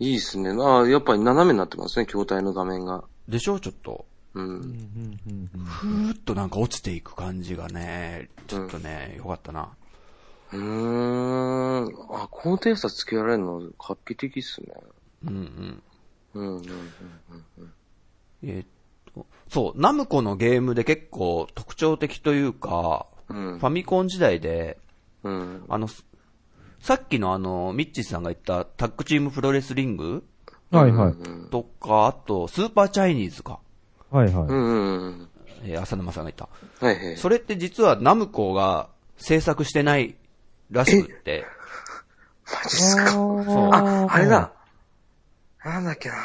いいっすね。ああ、やっぱり斜めになってますね、筐体の画面が。でしょ？ちょっと。うん。うんうんうんふーっとなんか落ちていく感じがね、ちょっとね、よかったな。うーん。あ、高低差つけられるの画期的っすね。うんうん。うんうんうんえーっと、そう、ナムコのゲームで結構特徴的というか、うん。ファミコン時代で、うん。あの、さっきのあの、ミッチーさんが言ったタッグチームプロレスリングはいはい。うんとか、あと、スーパーチャイニーズか。はいはい。うんうんうん。えー浅沼さんが言った。はいはい。それって実はナムコが制作してないらしくって。マジっすか？そうあ、あれだ。なんだっけな。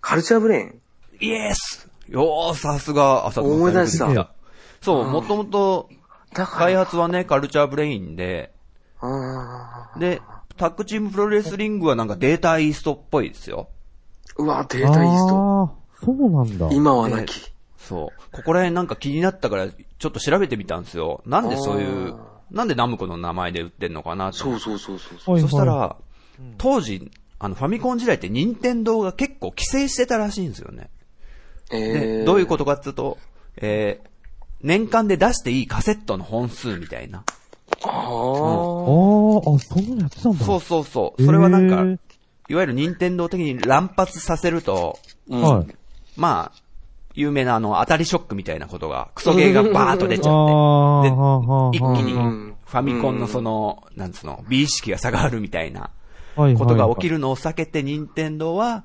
カルチャーブレイン？イエスよー、さすが、浅沼さん。思い出したそう、もともと、だから。開発はね、カルチャーブレインで、あで、タッグチームプロレスリングはなんかデータイーストっぽいですよ。ーうわ、データイースト。そうなんだ。今はなき。そう。ここら辺なんか気になったから、ちょっと調べてみたんですよ。なんでそういうあ、なんでナムコの名前で売ってんのかなって。そうそうそうそうそう。はいはいそしたら、当時、あの、ファミコン時代って任天堂が結構規制してたらしいんですよね。えで、ー、どういうことかっていうと、えー、年間で出していいカセットの本数みたいな。ああー。あ、あ、そんなのやってたんだ。そうそうそう。それはなんか、いわゆる任天堂的に乱発させると、うんはい。まあ、有名なあの、当たりショックみたいなことが、クソゲーがバーッと出ちあゃって、あ、で一気にうんファミコンのその、なんつうの、美意識が下がるみたいなはいことが起きる。るのを避けて、任天堂は、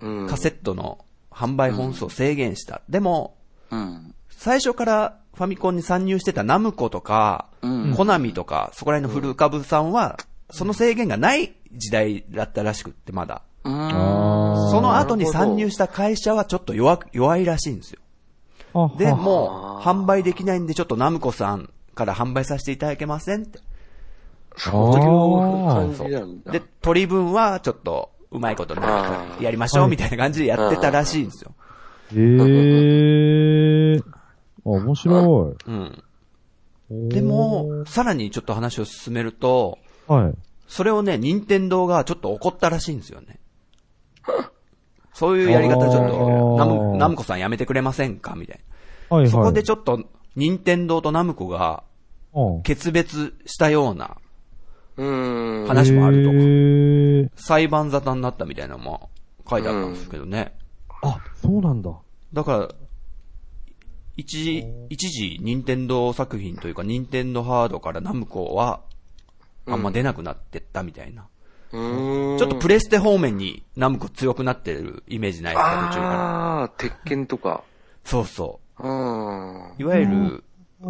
うん。カセットの販売本数を制限した。でも、うん。最初からファミコンに参入してたナムコとか、うんコナミとか、そこら辺の古株さんは、その制限がない時代だったらしくって、まだ。その後に参入しした会社はちょっと弱く、弱いらしいんですよ。あで、はもう、販売できないんで、ちょっとナムコさんから販売させていただけませんって。そういう感じなんだ。で、取り分は、ちょっと、うまいことやりましょう、みたいな感じでやってたらしいんですよ。へえ。あ、面白うん。い。でも、さらにちょっと話を進めると、はい。それをね、任天堂がちょっと怒ったらしいんですよね。そういうやり方ちょっあと、ーナム、ナムコさんやめてくれませんか？みたいはいはい。な。そこでちょっと、任天堂とナムコがょ決別したようなうーん。話もあるとか。裁判沙汰になったみたいなのも書いてあったんですけどね。あ、そうなんだ。だから、一時、一時、任天堂作品というか、任天堂ハードからナムコは、あんま出なくなってったみたいな。うーん。ちょっとプレステ方面にナムコ強くなってるイメージないですか、途中から。ああ、鉄拳とか。そうそう。うん。いわゆる、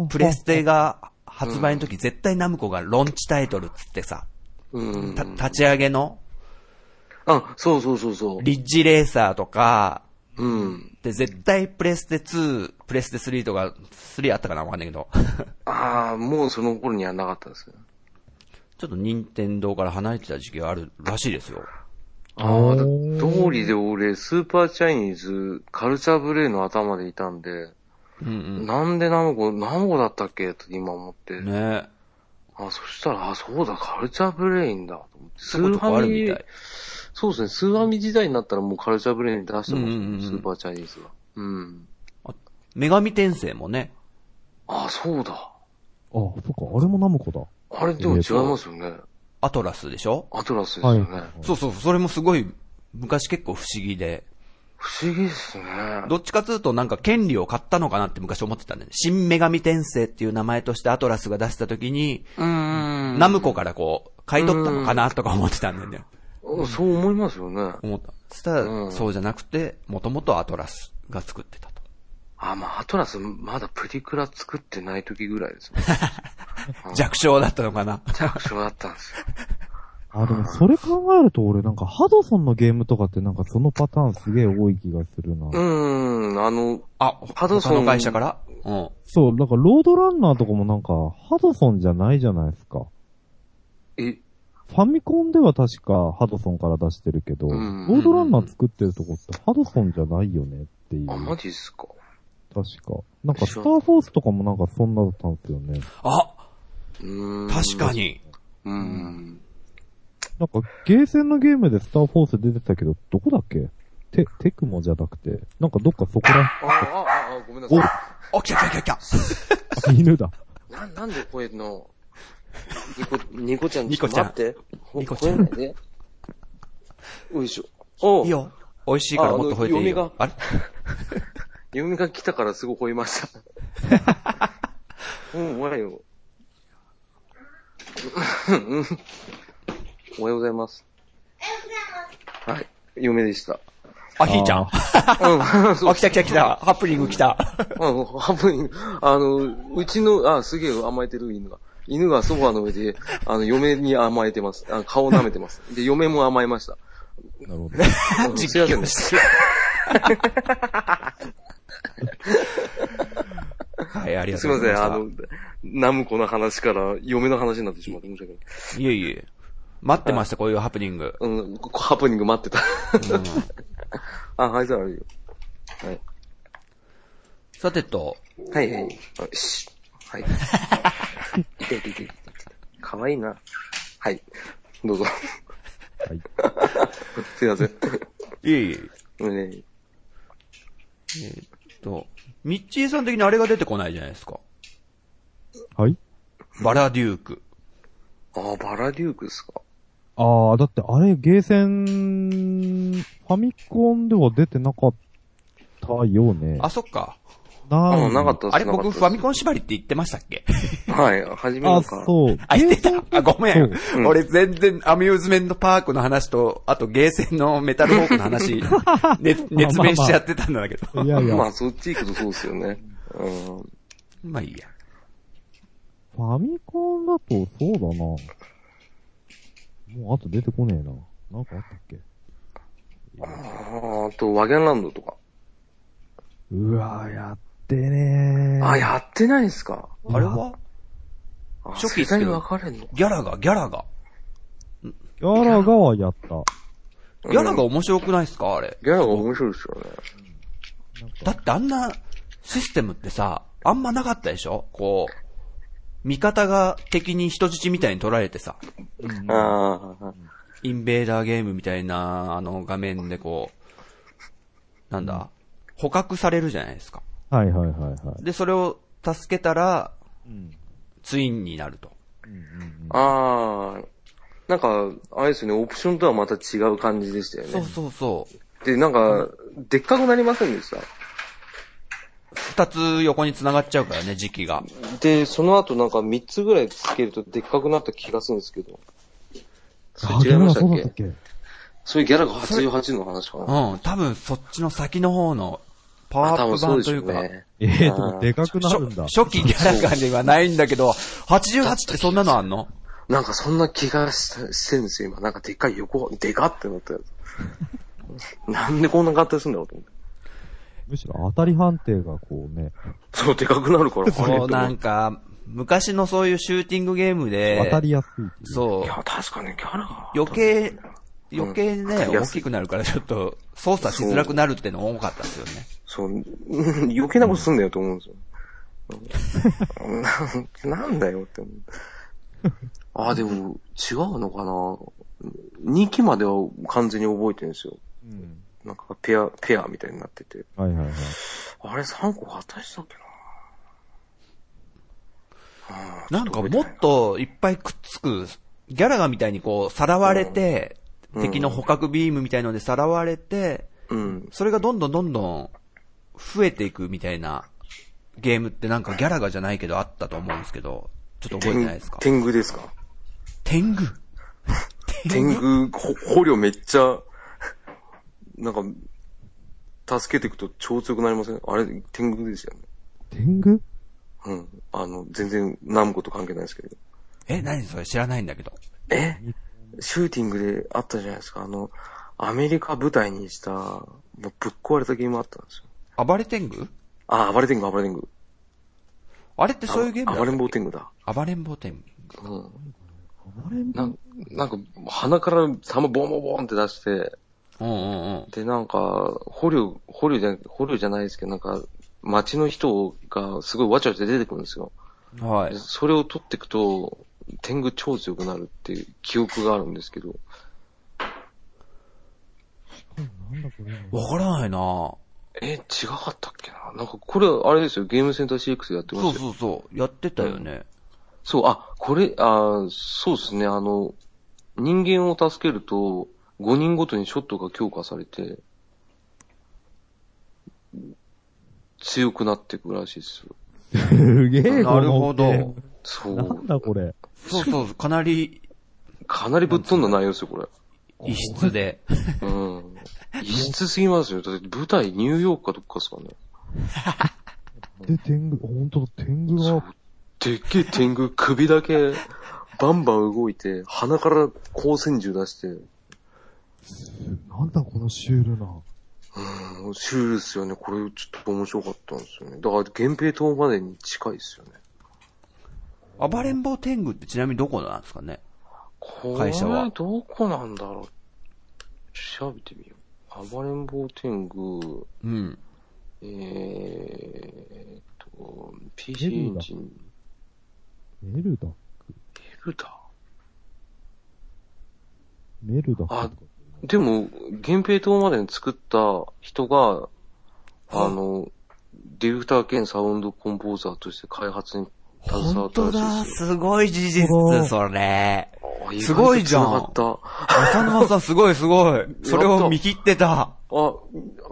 プレステが発売の時、絶対ナムコがロンチタイトルっつってさ、うん。た立ち上げのあ、そうそうそうそう。リッジレーサーとか、うん。で絶対プレステ2、プレステ3とか、3あったかな？わかんないけど、ああ、もうその頃にはなかったですね。ちょっと任天堂から離れてた時期があるらしいですよ。ああ、道理で俺、スーパーチャイニーズ、カルチャーブレインの頭でいたんで、うんなんでナムコ、ナムコだったっけと今思って。うん。ねあ、そしたら、あ、そうだ、カルチャーブレインだ。スちょこちょこあるみたい。そうですね、スーファミ時代になったらもうカルチャーブレイン出してました、うんうんうんスーパーチャイニーズが。うん。女神転生もね、あ、そうだ。あ、そっか、あれもナムコだ。あれでも違いますよね。アトラスでしょ？アトラスですよね。はいそうそう、それもすごい、昔結構不思議で、不思議ですね。どっちかというとなんか権利を買ったのかなって昔思ってたんだよね。真女神転生っていう名前としてアトラスが出した時に、うーん。ナムコからこう、買い取ったのかなとか思ってたんだよね。うんそう思いますよね。思った。そしたら、うんそうじゃなくて、もともとアトラスが作ってたと。あ、まあ、アトラス、まだプリクラ作ってない時ぐらいですもん。弱小だったのかな。弱小だったんですよ。あ、でもそれ考えると俺なんかハドソンのゲームとかってなんかそのパターンすげえ多い気がするな。うーん、あの、あ、ハドソン他の会社から？うん。そう、なんかロードランナーとかもなんかハドソンじゃないじゃないですか。え、ファミコンでは確かハドソンから出してるけど、うんロードランナー作ってるとこってハドソンじゃないよねっていう。あ、マジっすか。確か。なんかスターフォースとかもなんかそんなだったんですよね。あ、うーん。確か。に。うーん。なんかゲーセンのゲームでスターフォース出てたけど、どこだっけ？テ、テクモじゃなくて、なんかどっかそこら、あ、あ、あ、あ、ごめんなさい。お、来た来た来た来あ犬だ。な、なんで声の、ニコ、ニコちゃん、ニコちゃん待って。ほニコちゃん吠えないで。よいしょ。おた。いいよ。美味しいからもっと吠えていいよ。あれ？嫁が来たからすごい吠えました。うん、おはよう。うんおはようございます。はい、嫁でした。あ、ひーちゃん。うん、あ、来た来た来た。ハプニング来た。うん、ハプニング、あの、うちの、あ、すげえ甘えてる犬が。犬がソファーの上で、あの、嫁に甘えてます。あ顔を舐めてます。で、嫁も甘えました。なるほど。うんすいませんね。はい、ありがとうございました。あの、ナムコの話から嫁の話になってしまって申し訳ない。いえいえ。待ってました、こういうハプニング。うん、ハプニング待ってた。うん あ、はい、じゃああるよ。はい。さてと、はい、はい。はい。いていてい。かわいいな。はい。どうぞ。はい。すいません。いえいえ。ねえーっと、ミッチーさん的にあれが出てこないじゃないですか。はいバラデューク。あ、バラデュークですか。ああ、だってあれ、ゲーセン、ファミコンでは出てなかったよね。あ、そっか。ななかったあれ僕ファミコンン縛りって言ってましたっけ？はい、初めあ。そう。あ、言ってた。あ、ごめん。うん俺全然アミューズメントパークの話と、あとゲーセンのメタルホークの話、ね、熱弁しちゃってたんだけど。いやいや、まあ、そっち行くとそうですよね。うん。まあいいや。ファミコンだとそうだな。もうあと出てこねえな。なんかあったっけ？ああと、ワゲンランドとか。うわやっってね。あ、やってないんすか？あれは？あ初期っすけど。世代分かれんの？ギャラが、ギャラが。ギャラガはやった。ギャラが面白くないっすか？あれ。ギャラが面白いですよね。だってあんなシステムってさ、あんまなかったでしょ？こう、味方が敵に人質みたいに取られてさ、ああ、インベーダーゲームみたいな、あの画面でこう、なんだ、捕獲されるじゃないですか。はいはいはいはい。で、それを助けたら、うん。ツインになると。ああ、なんか、あれですよね、オプションとはまた違う感じでしたよそうね。そうそう。で、なんか、でっかくなりませんでした？二つ横に繋がっちゃうからね、時期が。で、その後なんか3つぐらいつけるとでっかくなった気がするんですけど。そあ、れ違いましたっけ？けそういうギャラが88の話かな。うん、多分そっちの先の方のパワーアップ版といううか、ね。ええーもでかくなるんだ。初初期ギャラ感ではないんだけど、88ってそんなのあんの？なんかそんな気がしてるんですよ、今。なんかでっかい横、でかってなったやつ。なんでこんな合体するんだろうと思って。むしろ当たり判定がこうね、そう、でかくなるから、これそう、なんか、昔のそういうシューティングゲームで、当たりやすいっていう。そいうや、、確かにギャラが。余計、余計ね、わかりやすい大きくなるからちょっと操作しづらくなるっての多かったですよね。そう、う ん余計なことすんだよと思うんですよ。うんななんだよって思う。あ、でも、違うのかな ?2 期までは完全に覚えてるんですよ。うん。なんかペア、ペアみたいになってて。はいはいはい。あれ3個合体したっけななんかもっといっぱいくっつく、ギャラがみたいにこう、さらわれて、うん敵の捕獲ビームみたいのでさらわれて、うん。それがどんどんどんどん増えていくみたいなゲームってなんかギャラがじゃないけどあったと思うんですけど、ちょっと覚えてないですか？天狗ですか？天狗？天狗、ほ捕虜めっちゃ、なんか、助けていくと超強くなりません？あれ、天狗ですよね。天狗？うん。あの、全然、ナムコと関係ないですけど。え、何それ？知らないんだけど。え？シューティングであったじゃないですか。あの、アメリカ舞台にした、もうぶっ壊れたゲームあったんですよ。暴れ天狗？あ、暴れ天狗、暴れ天狗。あれってそういうゲームだ暴れん坊天狗だ。暴れん坊天狗。うん。あれなんなんか、鼻から弾ボンボンボンって出して、うんうんうん。で、なんか、捕虜、捕虜じゃ、捕虜じゃないですけど、なんか、街の人がすごいわちゃわちゃ出てくるんですよ。はい。でそれを取っていくと、天狗超強くなるっていう記憶があるんですけど、なんだこれ。わからないなえ、違かったっけな？なんか、これ、あれですよ、ゲームセンター CX でやってまそうしたよ。そうそう。やってたよね。そう、あ、これ、あそうですね、あの、人間を助けると、5人ごとにショットが強化されて、強くなっていくらしいですよ。すげえ、なるほどそう。なんだこれ。そうそう、かなりかなりぶっ飛んだ内容ですよ、これ。異質で。うん。異質すぎますよ。だって舞台ニューヨークかどっかですかね。で、天狗、ほんとだ、天狗が、。でっけえ天狗、首だけ、バンバン動いて、鼻から光線銃出して、なんだこのシュールな。うん、シュールですよね。これちょっと面白かったんですよね。だから、源平島までに近いですよね。暴れん坊天狗ってちなみにどこなんですかね？こ会社はれ、どこなんだろう？調べてみよう。暴れん坊天狗、うん。えーっと、メ PC エンジン、メルダ。エルダメルダ。あでも、源平島までに作った人が、あの、ディレクター兼サウンドコンポーザーとして開発に本当だ、すごい事実それ。すごいじゃん。浅沼さんすごいすごい。それを見切ってた。あ、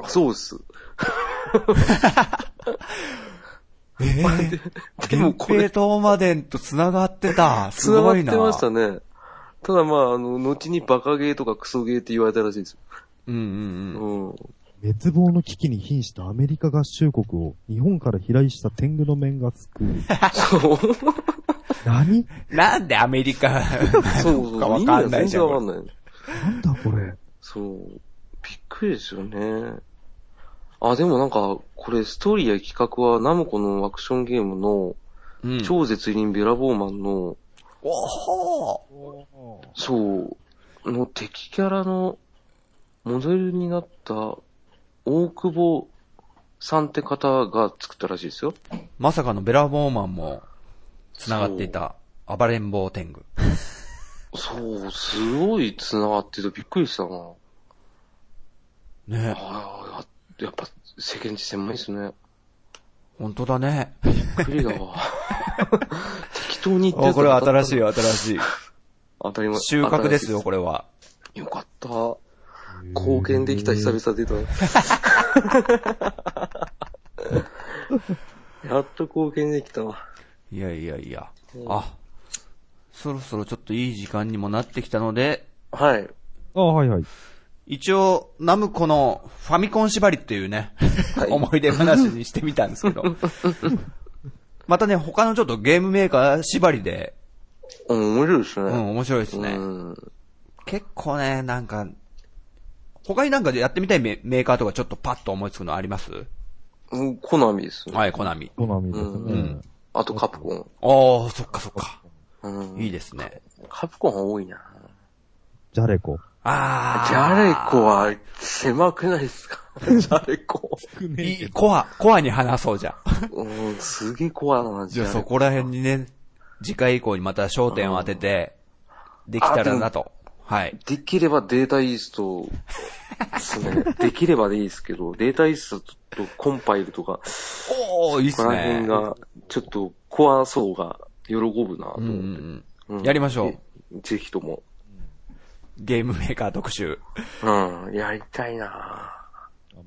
そうです。えー、でもこれ源平島までと繋がってた。す繋がごいな。ってましたね。ただまあ、あの、後にバカゲーとかクソゲーって言われたらしいですよ。うんうんうん。うん。滅亡の危機に瀕したアメリカ合衆国を日本から飛来した天狗の面が救う。そう。何？なんでアメリカそうそう。かわかんない全じゃん。然わかんない。なんだこれ？そう。びっくりですよね。あ、でもなんか、これストーリーや企画はナムコのアクションゲームのうん。超絶輪ベラボーマンの、おほそう、の敵キャラのモデルになった大久保さんって方が作ったらしいですよ。ーまさかのベラボーマンも繋がっていた暴れん坊天狗。そう、すごい繋がっててびっくりしたな。ねああ、やっぱ世間知狭いですね。本当だね。びっくりだわ。適当に言ってあこれは新しいい。よ、新しい。当たり前。収穫ですよ、これは。よかった。貢献できた久々出た。やっと貢献できたわ。いやいやいや。あ、そろそろちょっといい時間にもなってきたので、はい。あ、はいはい。一応、ナムコのファミコン縛りっていうね、はい思い出話にしてみたんですけど。またね、他のちょっとゲームメーカー縛りで、うん、面白いですね。うん、面白いですね。うん。結構ね、なんか、他になんかでやってみたいメメーカーとかちょっとパッと思いつくのあります？うんコナミですね。はい、コナミ。コナミですね。うんあとカプコン。おー、そっかそっか。うん。いいですね。カプコンは多いな。ジャレコ。あー。ジャレコは狭くないですか？ジャレコ。いい、コア、コアに話そうじゃん。うん、すげえ怖いな、ジじゃ。そこら辺にね、次回以降にまた焦点を当てて、できたらなと。はい。できればデータイーストですね。できればでいいですけど、データイーストとコンパイルとか、おー、いいっすここら辺ね。が、ちょっとコア層が喜ぶなと思って。んうんやりましょう。ぜぜひとも。ゲームメーカー特集。うん、やりたいなあ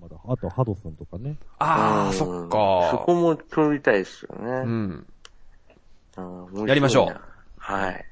まだあと、ハドソンとかね。あー、うんそっそかこも撮りたいですようね。ん。うんやりましょう。はい。